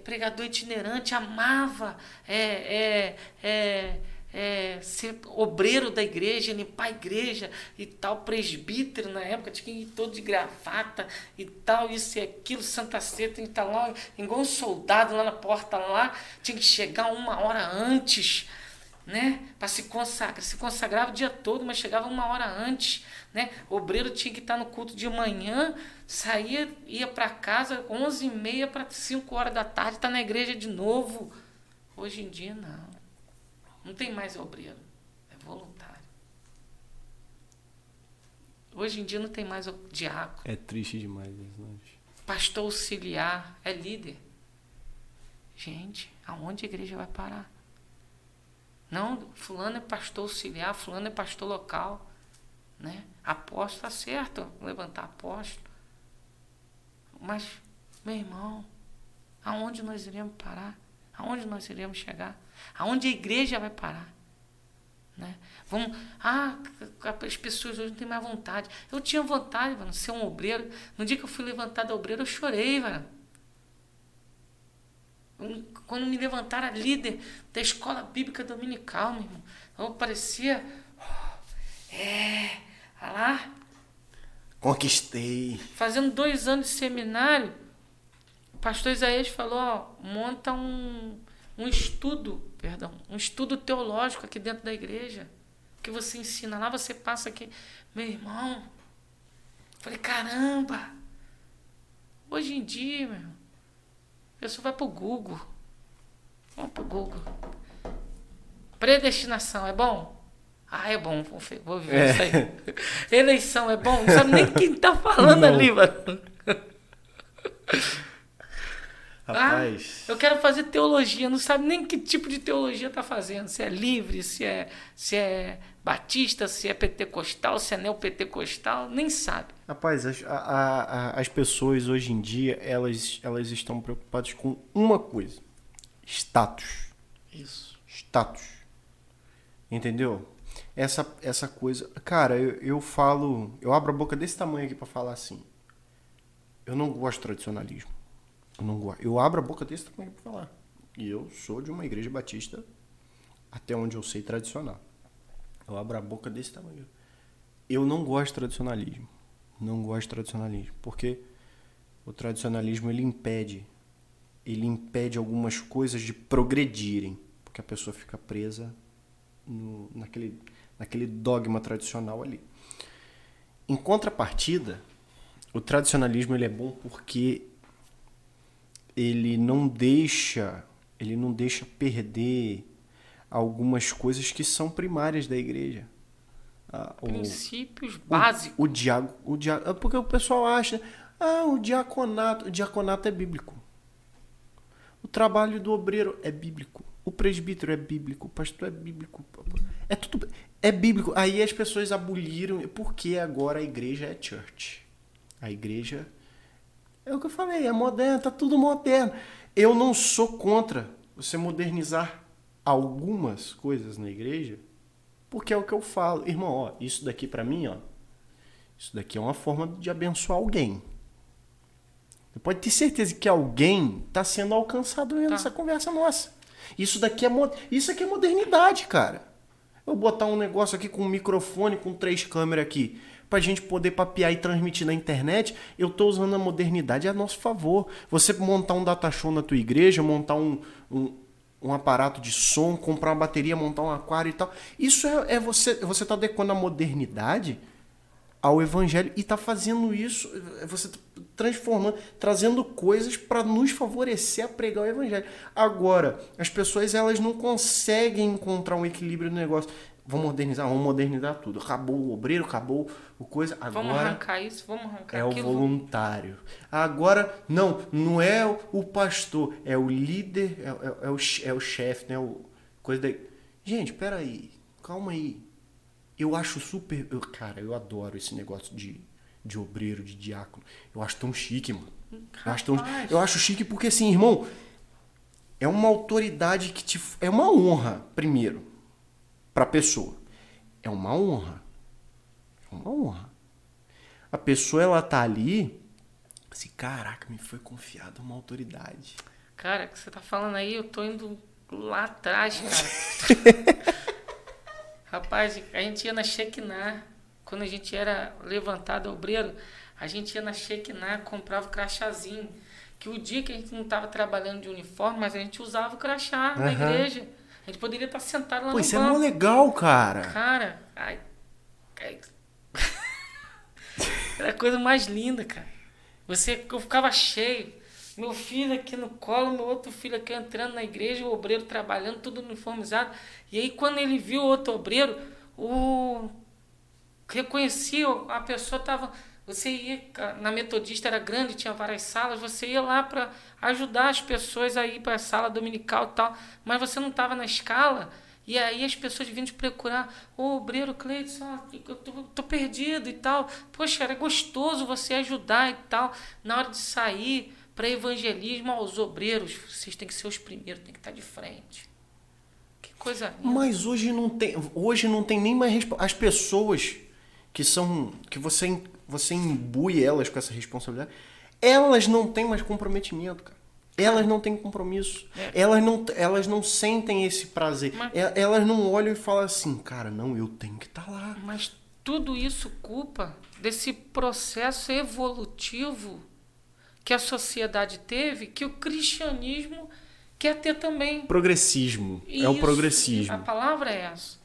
pregador itinerante, amava é, é, é, é, ser obreiro da igreja, limpar a igreja e tal, presbítero na época, tinha que ir todo de gravata e tal, isso e aquilo, Santa que estar lá, igual um soldado lá na porta lá, tinha que chegar uma hora antes né? Para se consagrar. Se consagrava o dia todo, mas chegava uma hora antes, né? O obreiro tinha que estar no culto de manhã, saía, ia para casa 11h30 para 5 horas da tarde, está na igreja de novo. Hoje em dia, não. Não tem mais obreiro. É voluntário. Hoje em dia não tem mais o diácono. É triste demais isso, né? Pastor auxiliar é líder. Gente, aonde a igreja vai parar? Não, fulano é pastor auxiliar, fulano é pastor local. Né? Apóstolo está certo, levantar apóstolo. Mas, meu irmão, aonde nós iremos parar? Aonde nós iremos chegar? Aonde a igreja vai parar? Né? Vamos, ah, as pessoas hoje não têm mais vontade. Eu tinha vontade, de ser um obreiro. No dia que eu fui levantado obreiro, eu chorei, mano. Quando me levantaram a líder da escola bíblica dominical, meu irmão, eu parecia. oh, É, olha lá, Conquistei. fazendo dois anos de seminário, o pastor Isaías falou, ó, monta um, um estudo, perdão, um estudo teológico aqui dentro da igreja, que você ensina lá, você passa aqui, meu irmão. Falei, caramba! Hoje em dia, meu, a pessoa vai pro Google. Vamos pro Google. Predestinação é bom? Ah, é bom, vou, viver É. isso aí. Eleição é bom? Não sabe nem quem tá falando Não. ali, mano. (laughs) Rapaz. Ah, eu quero fazer teologia, não sabe nem que tipo de teologia tá fazendo. Se é livre, se é, se é batista, se é pentecostal, se é neopentecostal, nem sabe. Rapaz, as, a- a- as pessoas hoje em dia, elas, elas estão preocupadas com uma coisa. Status. Isso. Status. Entendeu? Essa, essa coisa. Cara, eu, eu falo. Eu abro a boca desse tamanho aqui pra falar assim. Eu não gosto de tradicionalismo. Eu não gosto. Eu abro a boca desse tamanho pra falar. E eu sou de uma igreja batista, até onde eu sei tradicional. Eu abro a boca desse tamanho. Eu não gosto de tradicionalismo. Não gosto de tradicionalismo. Porque o tradicionalismo ele impede. Ele impede algumas coisas de progredirem. Porque a pessoa fica presa no- naquele, naquele dogma tradicional ali. Em contrapartida, o tradicionalismo ele é bom porque ele não deixa ele não deixa perder algumas coisas que são primárias da igreja. Ah, o- Princípios o- básicos. O, diago, o dia, é porque o pessoal acha, ah, o diaconato, o diaconato é bíblico. O trabalho do obreiro é bíblico. O presbítero é bíblico, o pastor é bíblico. É tudo é bíblico. Aí as pessoas aboliram, porque agora a igreja é church. A igreja é o que eu falei, é moderno, tá tudo moderno. Eu não sou contra você modernizar algumas coisas na igreja, porque é o que eu falo. Irmão, ó, isso daqui pra mim, ó, isso daqui é uma forma de abençoar alguém. Você pode ter certeza que alguém está sendo alcançado Tá. nessa conversa nossa. Isso daqui é isso aqui é modernidade, cara. Eu botar um negócio aqui com um microfone, com três câmeras aqui, pra gente poder papear e transmitir na internet, eu tô usando a modernidade a nosso favor. Você montar um data show na tua igreja, montar um, um, um aparato de som, comprar uma bateria, montar um aquário e tal. Isso é, é você, você tá adequando a modernidade ao evangelho e tá fazendo isso, você tá transformando, trazendo coisas para nos favorecer a pregar o evangelho. Agora, as pessoas elas não conseguem encontrar um equilíbrio no negócio. Vamos modernizar, vamos modernizar tudo. Acabou o obreiro, acabou o coisa. Vamos Agora arrancar isso, vamos arrancar é o aquilo. voluntário. Agora, não, não é o- o pastor, é o líder, é, é- é o, é o chefe, né? O, coisa da... Gente, peraí, calma aí. Eu acho super. eu- cara, eu adoro esse negócio de, de obreiro, de diácono. Eu acho tão chique, mano. Eu acho, tão, eu acho chique porque, assim, irmão, é uma autoridade que te. É uma honra, primeiro, pra pessoa. É uma honra. É uma honra. A pessoa, ela tá ali. Assim, caraca, me foi confiada uma autoridade. Cara, o que você tá falando aí, eu tô indo lá atrás, cara. (laughs) Rapaz, a gente ia na Shekinah, quando a gente era levantado obreiro, a gente ia na Shekinah, comprava o crachazinho. Que o dia que a gente não tava trabalhando de uniforme, mas a gente usava o crachá na Aham. igreja. A gente poderia estar sentado lá Pô, no isso é mó legal, cara. Cara, ai, ai. Era a coisa mais linda, cara. Você, eu ficava cheio. Meu filho aqui no colo, meu outro filho aqui entrando na igreja, o obreiro trabalhando, tudo uniformizado. E aí, quando ele viu o outro obreiro, o reconhecia, a pessoa estava. Você ia, na Metodista era grande, tinha várias salas, você ia lá para ajudar as pessoas a ir para a sala dominical e tal, mas você não estava na escala. E aí as pessoas vinham te procurar, ô obreiro Cleiton, ó, eu tô, tô perdido e tal. Poxa, era gostoso você ajudar e tal. Na hora de sair para evangelismo aos obreiros, vocês têm que ser os primeiros, tem que estar de frente. Que coisa linda. Mas hoje não tem, hoje não tem nem mais as pessoas que são que você você imbui elas com essa responsabilidade, elas não têm mais comprometimento, cara. Elas não têm compromisso. É. Elas, não, elas não sentem esse prazer. Mas- Elas não olham e falam assim, cara, não, eu tenho que estar lá. Mas tudo isso culpa desse processo evolutivo que a sociedade teve, que o cristianismo quer ter também. Progressismo. é o Isso, progressismo. A palavra é essa.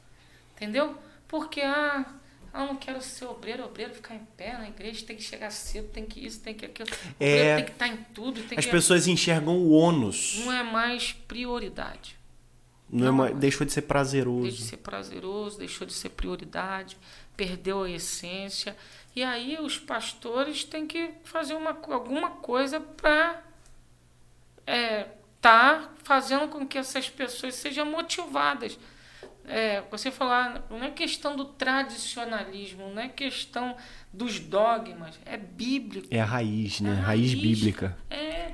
Entendeu? Porque, ah, eu não quero ser obreiro, obreiro ficar em pé na igreja, tem que chegar cedo, tem que isso, tem que aquilo. O É. obreiro tem que estar em tudo, tem As que... pessoas enxergam o ônus. Não é mais prioridade. Não é não. mais- deixou de ser prazeroso. Deixou de ser prazeroso, deixou de ser prioridade, perdeu a essência. E aí os pastores têm que fazer uma, alguma coisa para estar fazendo com que essas pessoas sejam motivadas. É, você falar, não é questão do tradicionalismo, não é questão dos dogmas, é bíblico. É a raiz, né? É a raiz, bíblica. É,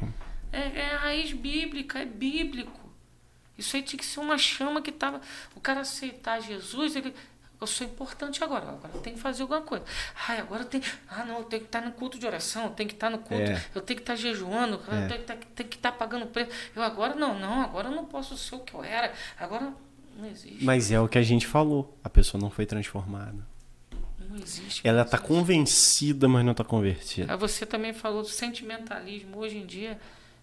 é, é a raiz bíblica, é bíblico. Isso aí tinha que ser uma chama que tava. O cara aceitar Jesus, ele. Eu sou importante agora, agora eu tenho que fazer alguma coisa. Ai, agora eu tenho. Ah, não, eu tenho que estar no culto de oração, eu tenho que estar no culto, É. eu tenho que estar jejuando, eu É. tenho que estar, tenho que estar pagando preço. Eu agora não, não, agora eu não posso ser o que eu era. Agora não existe. Mas é o que a gente falou. A pessoa não foi transformada. Não existe. Ela tá existe. convencida, mas não tá convertida. Aí você também falou do sentimentalismo. Hoje em dia,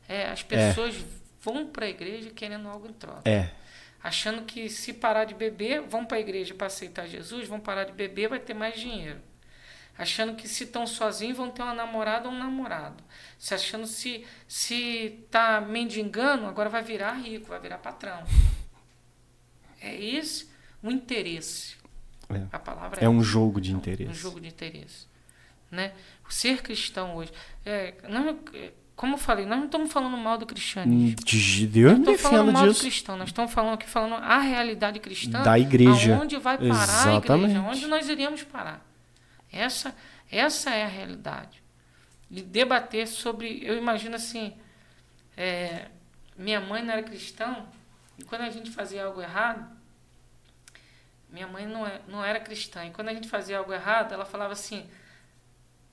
é, as pessoas vão para a igreja querendo algo em troca. É. Achando que se parar de beber, vão para a igreja para aceitar Jesus, vão parar de beber, vai ter mais dinheiro. Achando que se estão sozinhos, vão ter uma namorada ou um namorado. Se achando se se tá mendigando, agora vai virar rico, vai virar patrão. É isso o interesse. É. A palavra É essa. um jogo de É um- interesse. Um jogo de interesse. Né? Ser cristão hoje. É, não, é, como eu falei, nós não estamos falando mal do cristianismo. De Deus Não falando mal do disso. cristão, nós estamos falando aqui falando a realidade cristã Da igreja. Aonde vai parar a Exatamente. igreja? Onde nós iríamos parar? Essa, essa é a realidade. De debater sobre. Eu imagino assim. é, minha mãe não era cristã, e quando a gente fazia algo errado, minha mãe não, é, não era cristã, e quando a gente fazia algo errado, ela falava assim: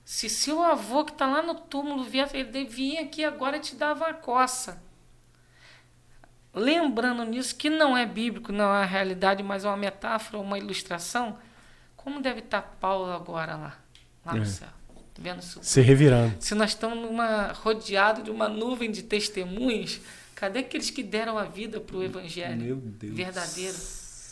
se seu avô que está lá no túmulo vier, ele vinha aqui agora e te dava uma coça. Lembrando nisso que não é bíblico, não é a realidade, mas é uma metáfora, uma ilustração, como deve estar Paulo agora lá, lá no É. céu, vendo isso Se revirando. se nós estamos numa, rodeado de uma nuvem de testemunhas, cadê aqueles que deram a vida para o evangelho Meu Deus. verdadeiro?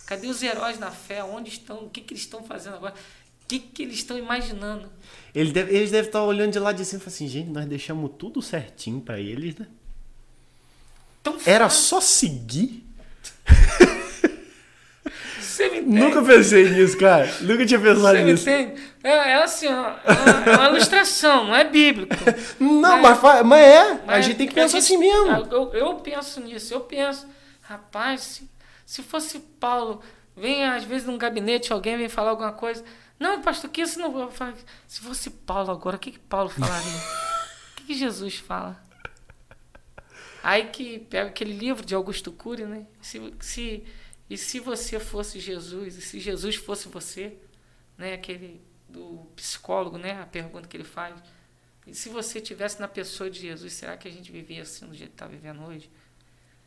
Cadê os heróis na fé? Onde estão? O que, que eles estão fazendo agora? O que, que eles estão imaginando? Ele deve- eles devem estar olhando de lá de cima e falando assim, gente, nós deixamos tudo certinho pra eles, né? Tão Era fácil. só seguir. Você me entende? Nunca pensei nisso, cara. Nunca tinha pensado Você nisso. É, é assim, ó, é uma, é uma ilustração, não é bíblico. Não, mas, fa- mas é. a Mas gente tem que a pensar gente- assim mesmo. Eu, eu penso nisso, eu penso, rapaz, se, se fosse Paulo, vem às vezes num gabinete, alguém vem falar alguma coisa. Não, pastor, que isso não. Se fosse Paulo agora, o que, que Paulo falaria? (laughs) o que, que Jesus fala? Aí que pega aquele livro de Augusto Cury, né? Se, se, e se você fosse Jesus, e se Jesus fosse você, né? Aquele do psicólogo, né? A pergunta que ele faz. E se você tivesse na pessoa de Jesus, será que a gente vivia assim do jeito que está vivendo hoje?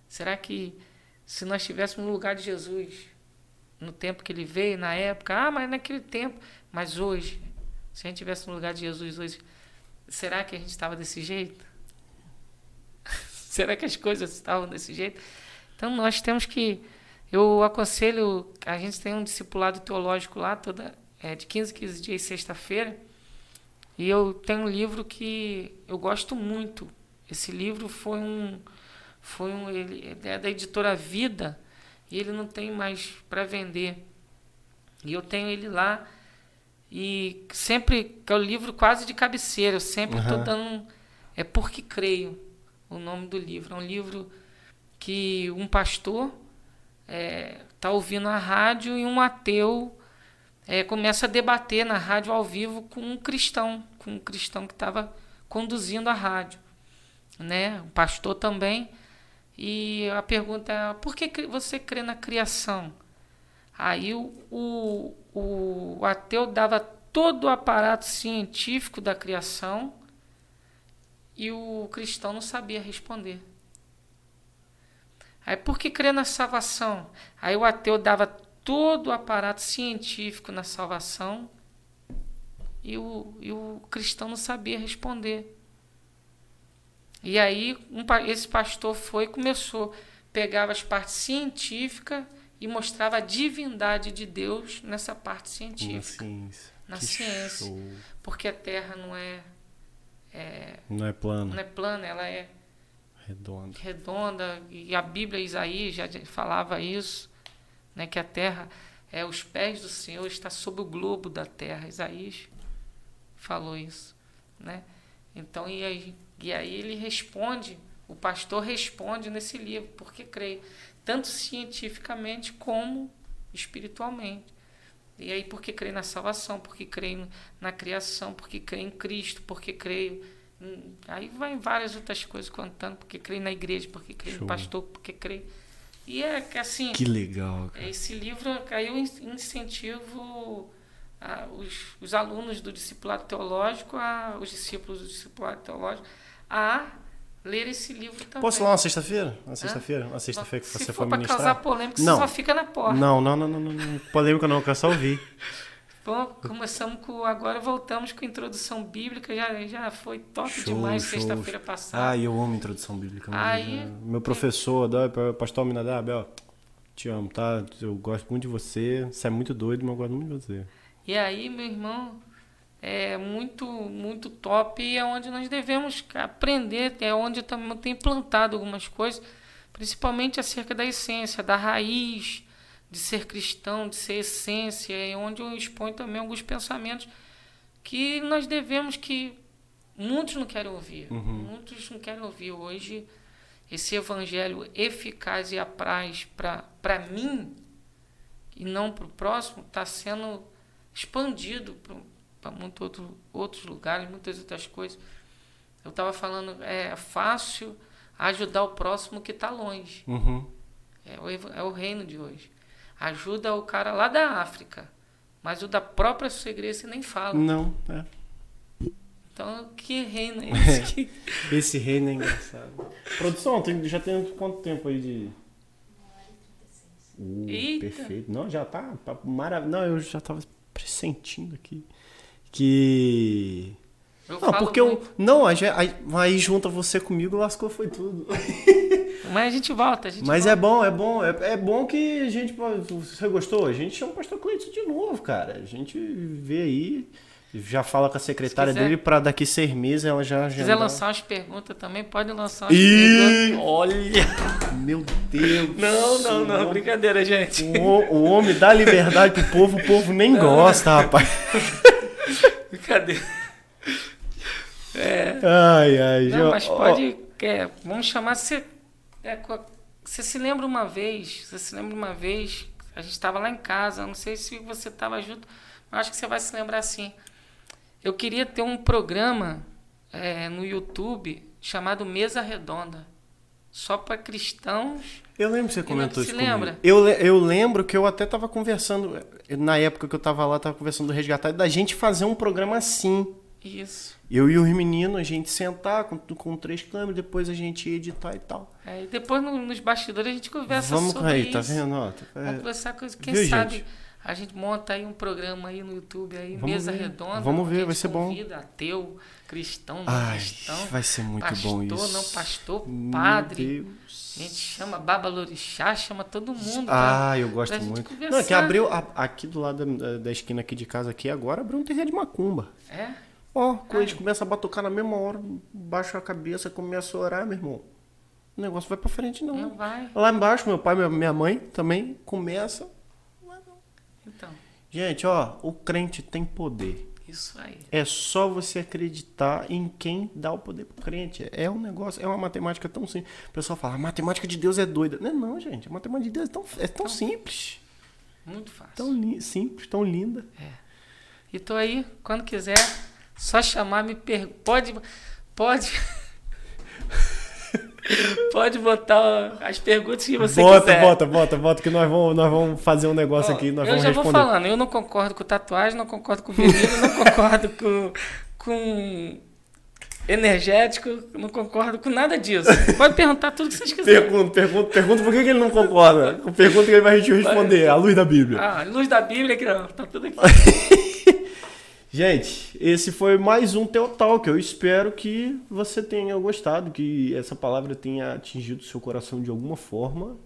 Será que se nós estivéssemos no lugar de Jesus, no tempo que ele veio, na época, ah, mas naquele tempo, mas hoje, se a gente estivesse no lugar de Jesus hoje, será que a gente estava desse jeito? (laughs) será que as coisas estavam desse jeito? Então nós temos que. Eu aconselho, a gente tem um discipulado teológico lá, toda, é, de 15 15 dias, sexta-feira. E eu tenho um livro que eu gosto muito. Esse livro foi um foi um ele é da editora Vida e ele não tem mais para vender. E eu tenho ele lá e sempre que é o livro quase de cabeceira, eu sempre estou dando é porque creio o nome do livro. É um livro que um pastor está ouvindo a rádio e um ateu é, começa a debater na rádio ao vivo com um cristão, com um cristão que estava conduzindo a rádio, né? Um pastor também. E a pergunta é: por que você crê na criação? Aí o, o, o ateu dava todo o aparato científico da criação e o cristão não sabia responder. Aí por que crer na salvação? Aí o ateu dava todo o aparato científico na salvação e o, e o cristão não sabia responder. E aí um esse pastor foi e começou, pegava as partes científicas e mostrava a divindade de Deus nessa parte Na científica, ciência. na Que ciência. show. porque a Terra não é, é Não é plano, não é plana, ela é redondo. redonda e a Bíblia Isaías já falava isso, né, que a terra é os pés do Senhor está sobre o globo da terra. Isaías falou isso, né? Então e aí, e aí ele responde, o pastor responde nesse livro, porque creio, tanto cientificamente como espiritualmente. E aí porque creio na salvação, porque creio na criação, porque creio em Cristo, porque creio Aí vai várias outras coisas contando, porque creio na igreja, porque creio Show. no pastor, porque creio. E é que assim, Que legal, cara. esse livro aí eu in- incentivo ah, os, os alunos do discipulado teológico, a, os discípulos do discipulado teológico, a ler esse livro também. Posso ir lá uma sexta-feira? Uma sexta-feira? Uma sexta-feira que Se você for for para ministrar? causar polêmica, Não. você só fica na porta. Não, não, não, não, não, não. Polêmica não, eu quero só ouvir. (laughs) Bom, começamos com. Agora voltamos com a introdução bíblica. Já, já foi top Show, demais sexta-feira passada. Ah, eu amo introdução bíblica. meu Aí- né? Meu professor, Adão, pastor Minadab, ó, te amo, tá? Eu gosto muito de você. Você é muito doido, mas eu gosto muito de você. E aí, meu irmão, é muito, muito top e é onde nós devemos aprender, é onde eu também tenho implantado algumas coisas, principalmente acerca da essência, da raiz, de ser cristão, de ser essência, é onde eu exponho também alguns pensamentos que nós devemos que muitos não querem ouvir, muitos não querem ouvir hoje esse evangelho eficaz e apraz para mim e não para o próximo está sendo expandido para muitos outro, outros lugares, muitas outras coisas. Eu estava falando, é fácil ajudar o próximo que está longe. Uhum. É o, é o reino de hoje. Ajuda o cara lá da África, mas o da própria sua igreja você nem fala. Não, é. Então, que reino é (laughs) esse? que- Esse reino é engraçado. Produção, tem- já tem quanto tempo aí de. Uh, Eita. perfeito. Não, já tá, tá maravilhoso. Não, eu já tava pressentindo aqui. Que. Eu Não, porque eu. muito. Não, aí, aí, junta você comigo, lascou, foi tudo. (laughs) Mas a gente volta, a gente Mas volta. é bom, é bom. É, é bom que a gente. Você gostou? A gente chama o pastor Cleiton de novo, cara. A gente vê aí. Já fala com a secretária Se quiser- dele pra daqui seis meses ela já. Se quiser lançar umas perguntas também, pode lançar umas perguntas. Ih, olha! Meu Deus! Não, não, não, brincadeira, gente. O, o homem dá liberdade pro povo, o povo nem gosta, rapaz. (laughs) (laughs) Brincadeira. É. Ai, ai, Não, mas pode. é, vamos chamar. Você, é, você se lembra uma vez? Você se lembra uma vez? A gente estava lá em casa. Não sei se você estava junto, mas acho que você vai se lembrar assim. Eu queria ter um programa é, no YouTube chamado Mesa Redonda. Só para cristãos. Eu lembro que você comentou isso lembra? comigo. Eu, eu lembro que eu até tava conversando, na época que eu tava lá, tava conversando do resgatar, da gente fazer um programa assim. Isso. Eu e os meninos, a gente sentar com, com três câmeras, depois a gente editar e tal. É, e depois no- nos bastidores a gente conversa Vamos sobre aí, isso. tá vendo? Ó, tá- Vamos é, conversar com quem Viu, sabe gente? A gente monta aí um programa aí no YouTube aí, Vamos mesa ver. redonda. Vamos ver, vai ser bom. Ateu, cristão, não Ai, cristão. vai ser muito pastor, bom isso. não pastor, padre. A gente chama Babalorixá, chama todo mundo. pra- Ah, eu gosto muito. Não, é que abriu a- aqui do lado da, da esquina aqui de casa aqui agora abriu um terreiro de macumba. É? Ó, quando a gente começa a batucar na mesma hora, baixa a cabeça, começa a orar, meu irmão. O negócio vai pra frente não. Não vai. Lá embaixo, meu pai minha mãe também começa. Gente, ó, o crente tem poder. isso aí. É só você acreditar em quem dá o poder pro crente. É um negócio, é uma matemática tão simples. O pessoal fala, a matemática de Deus é doida. Não é não, gente. A matemática de Deus é tão, é tão simples. Muito fácil. Tão simples, tão linda. E tô aí, quando quiser, só chamar, me per... Pode. Pode. (laughs) pode botar as perguntas que você bota, quiser. bota, bota, bota, que nós vamos, nós vamos fazer um negócio Ó, aqui, nós eu vamos já responder. vou falando, eu não concordo com tatuagem, não concordo com vinil, não concordo com, com energético, não concordo com nada disso. Pode perguntar tudo que vocês quiserem. Pergunta, pergunta, pergunta por que que ele não concorda. Pergunta que ele vai te responder, a luz da Bíblia. Ah, luz da Bíblia ó, tá tudo aqui. (laughs) Gente, esse foi mais um Teotalk. Eu espero que você tenha gostado, que essa palavra tenha atingido seu coração de alguma forma.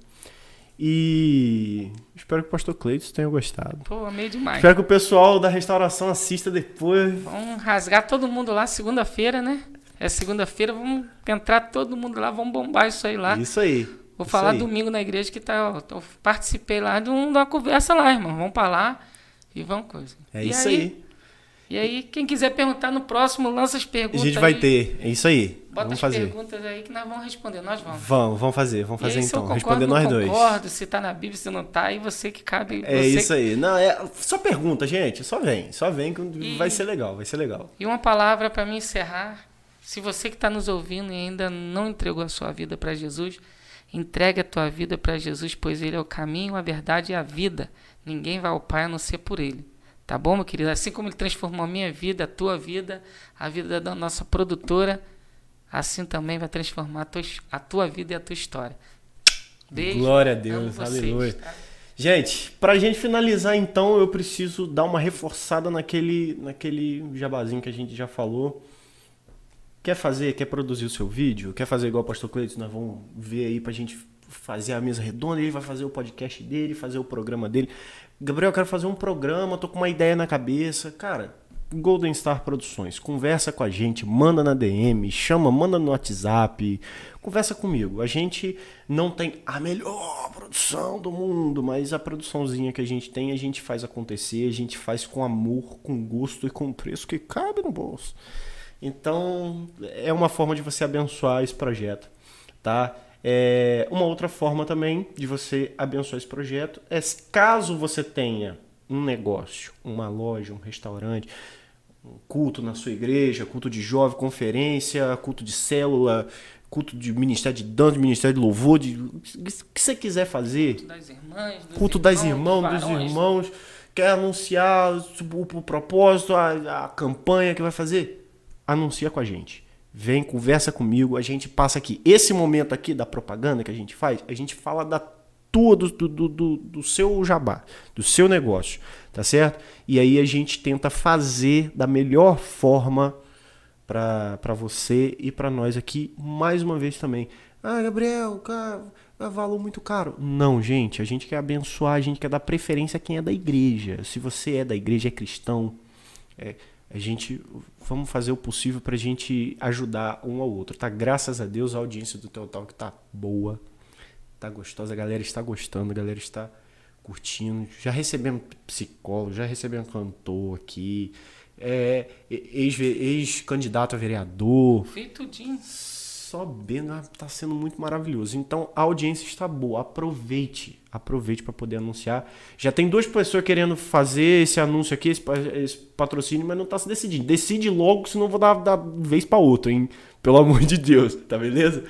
E espero que o pastor Cleiton tenha gostado. Pô, amei demais. Espero que o pessoal da restauração assista depois. Vamos rasgar todo mundo lá segunda-feira, né? É segunda-feira, vamos entrar todo mundo lá, vamos bombar isso aí lá. Isso aí. Vou isso falar aí. domingo na igreja que tá, ó, eu participei lá de, um- de uma conversa lá, irmão. Vamos pra lá e vamos coisa. É E isso aí. E aí, quem quiser perguntar no próximo, lança as A perguntas. gente vai aí. ter. É isso aí. Bota vamos as fazer. perguntas aí que nós vamos responder, nós vamos. Vamos, vamos fazer. Vamos E fazer aí, então. concordo, Responder nós dois. concordo, se tá na Bíblia, se não tá, aí você que cabe. É isso aí. Não, é só pergunta, gente. Só vem. Só vem que E- vai ser legal. Vai ser legal. E uma palavra para me encerrar. Se você que está nos ouvindo e ainda não entregou a sua vida para Jesus, entregue a tua vida para Jesus, pois Ele é o caminho, a verdade e a vida. Ninguém vai ao Pai a não ser por Ele. Tá bom, meu querido? Assim como Ele transformou a minha vida, a tua vida, a vida da nossa produtora, assim também vai transformar a tua, a tua vida e a tua história. Beijo. Glória a Deus. vocês, Aleluia. tá? Gente, pra gente finalizar então, eu preciso dar uma reforçada naquele, naquele jabazinho que a gente já falou. Quer fazer, quer produzir o seu vídeo? Quer fazer igual o Pastor Cleiton? Nós vamos ver aí pra gente fazer a mesa redonda. Ele vai fazer o podcast dele, fazer o programa dele. Gabriel, eu quero fazer um programa, tô com uma ideia na cabeça. Cara, Golden Star Produções, conversa com a gente, manda na DM, chama, manda no WhatsApp, conversa comigo. A gente não tem a melhor produção do mundo, mas a produçãozinha que a gente tem, a gente faz acontecer, a gente faz com amor, com gosto e com preço que cabe no bolso. Então, é uma forma de você abençoar esse projeto, tá? É, uma outra forma também de você abençoar esse projeto é caso você tenha um negócio, uma loja, um restaurante, um culto na sua igreja, culto de jovem, conferência, culto de célula, culto de ministério de dança, ministério de louvor, de, o que você quiser fazer, Das irmãs, dos culto das irmãos, irmãs, dos varões. irmãos, quer anunciar o, o propósito, a, a campanha que vai fazer, anuncia com a gente. Vem, conversa comigo, a gente passa aqui. Esse momento aqui da propaganda que a gente faz, a gente fala da tua, do, do, do, do seu jabá, do seu negócio, tá certo? E aí a gente tenta fazer da melhor forma para você e para nós aqui, mais uma vez também. Ah, Gabriel, cara, é valor muito caro. Não, gente, a gente quer abençoar, a gente quer dar preferência a quem é da igreja. Se você é da igreja, é cristão, é, a gente vamos fazer o possível pra gente ajudar um ao outro, tá? Graças a Deus a audiência do Teu Talk tá boa, tá gostosa, a galera está gostando, a galera está curtindo. Já recebemos psicólogo, já recebemos cantor aqui, é, ex- ex-candidato a vereador, Fez tudinho. Só bem, ah, tá sendo muito maravilhoso. Então a audiência está boa, aproveite, aproveite para poder anunciar. Já tem duas pessoas querendo fazer esse anúncio aqui, esse, esse patrocínio, mas não tá se decidindo. Decide logo, senão vou dar, dar vez para outro, hein? Pelo amor de Deus, (laughs) tá beleza?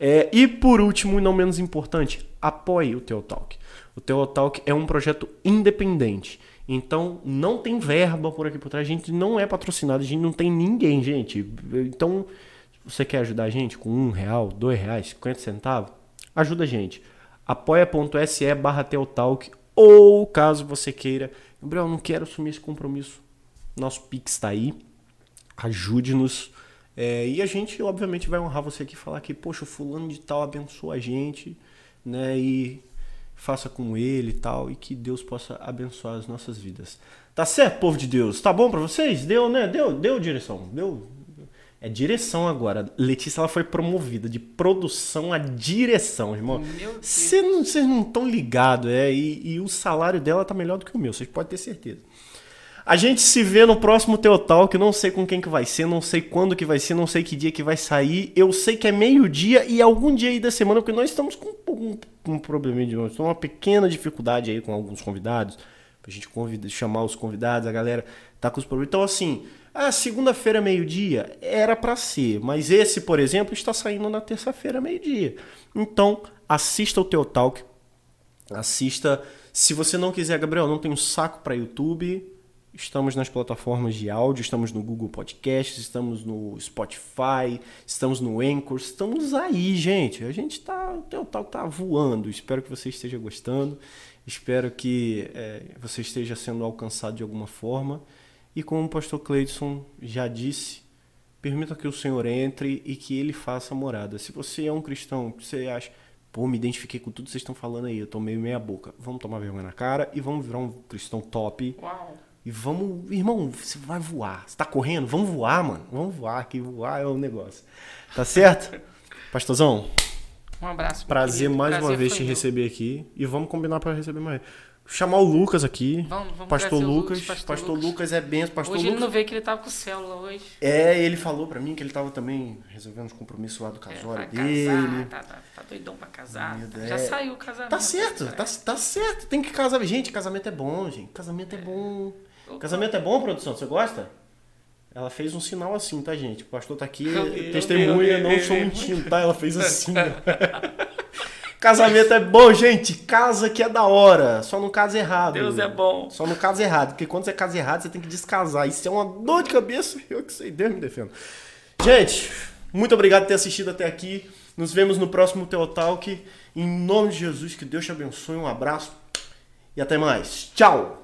É, e por último, e não menos importante, apoie o Teotalk. O Teotalk é um projeto independente. Então, não tem verba por aqui por trás. A gente não é patrocinado, a gente não tem ninguém, gente. Então, você quer ajudar a gente com um real, dois reais, 50 centavos? Ajuda a gente. apoia.se barra Teotalk ou caso você queira, Gabriel, não quero assumir esse compromisso. Nosso Pix está aí. Ajude-nos. É, e a gente, obviamente, vai honrar você aqui e falar que, poxa, o fulano de tal abençoa a gente, né? E faça com ele e tal, e que Deus possa abençoar as nossas vidas. Tá certo, povo de Deus? Tá bom pra vocês? Deu, né? Deu, deu direção. Deu. É direção agora. Letícia ela foi promovida de produção a direção, irmão. Não- Vocês não estão ligados, é? E, e o salário dela tá melhor do que o meu, vocês podem ter certeza. A gente se vê no próximo Teotal, que não sei com quem que vai ser, não sei quando que vai ser, não sei que dia que vai sair. Eu sei que é meio-dia e algum dia aí da semana, porque nós estamos com um, com um probleminha de nós, uma pequena dificuldade aí com alguns convidados, pra gente convida, chamar os convidados, a galera tá com os problemas. Então assim, a segunda-feira meio-dia era pra ser, mas esse, por exemplo, está saindo na terça-feira meio-dia. Então, assista o Teotalk, assista. Se você não quiser, Gabriel, não tem um saco para YouTube, Estamos nas plataformas de áudio, estamos no Google Podcasts, estamos no Spotify, estamos no Anchor, estamos aí, gente. A gente tá, o Teotal tá voando. Espero que você esteja gostando. Espero que é, você esteja sendo alcançado de alguma forma. E como o pastor Cleidson já disse, permita que o Senhor entre e que ele faça morada. Se você é um cristão você acha, pô, me identifiquei com tudo que vocês estão falando aí, eu tô meio meia boca. Vamos tomar vergonha na cara e vamos virar um cristão top. Uau. E vamos, irmão, você vai voar. Você tá correndo? Vamos voar, mano. Vamos voar, que voar é o negócio. Tá certo? (laughs) Pastorzão, Um abraço. prazer mais Prazer uma vez te meu. receber aqui. E vamos combinar pra receber mais. Chamar o Lucas aqui. Vamos, vamos Pastor Lucas. Lucas, Pastor, Pastor Lucas. Lucas. é benção. Pastor Hoje ele Lucas. não veio que ele tava com célula hoje. É, ele falou pra mim que ele tava também resolvendo os compromissos lá do É, casório vai dele. casar, tá, tá, tá doidão pra casar. Deus. Já saiu o casamento. Tá certo, É. tá, tá certo. Tem que casar. Gente, casamento é bom, gente. Casamento é bom. Opa. Casamento é bom, produção? Você gosta? Ela fez um sinal assim, tá, gente? O pastor tá aqui, Eu testemunha, eu não eu sou vi. mentindo, tá? Ela fez assim. (laughs) Casamento é bom, gente. Casa que é da hora. Só no caso errado. Deus é bom. Só no caso errado. Porque quando você casa errado, você tem que descasar. Isso é uma dor de cabeça. Eu que sei, Deus me defenda. Gente, muito obrigado por ter assistido até aqui. Nos vemos no próximo Teotalk. Em nome de Jesus, que Deus te abençoe. Um abraço e até mais. Tchau!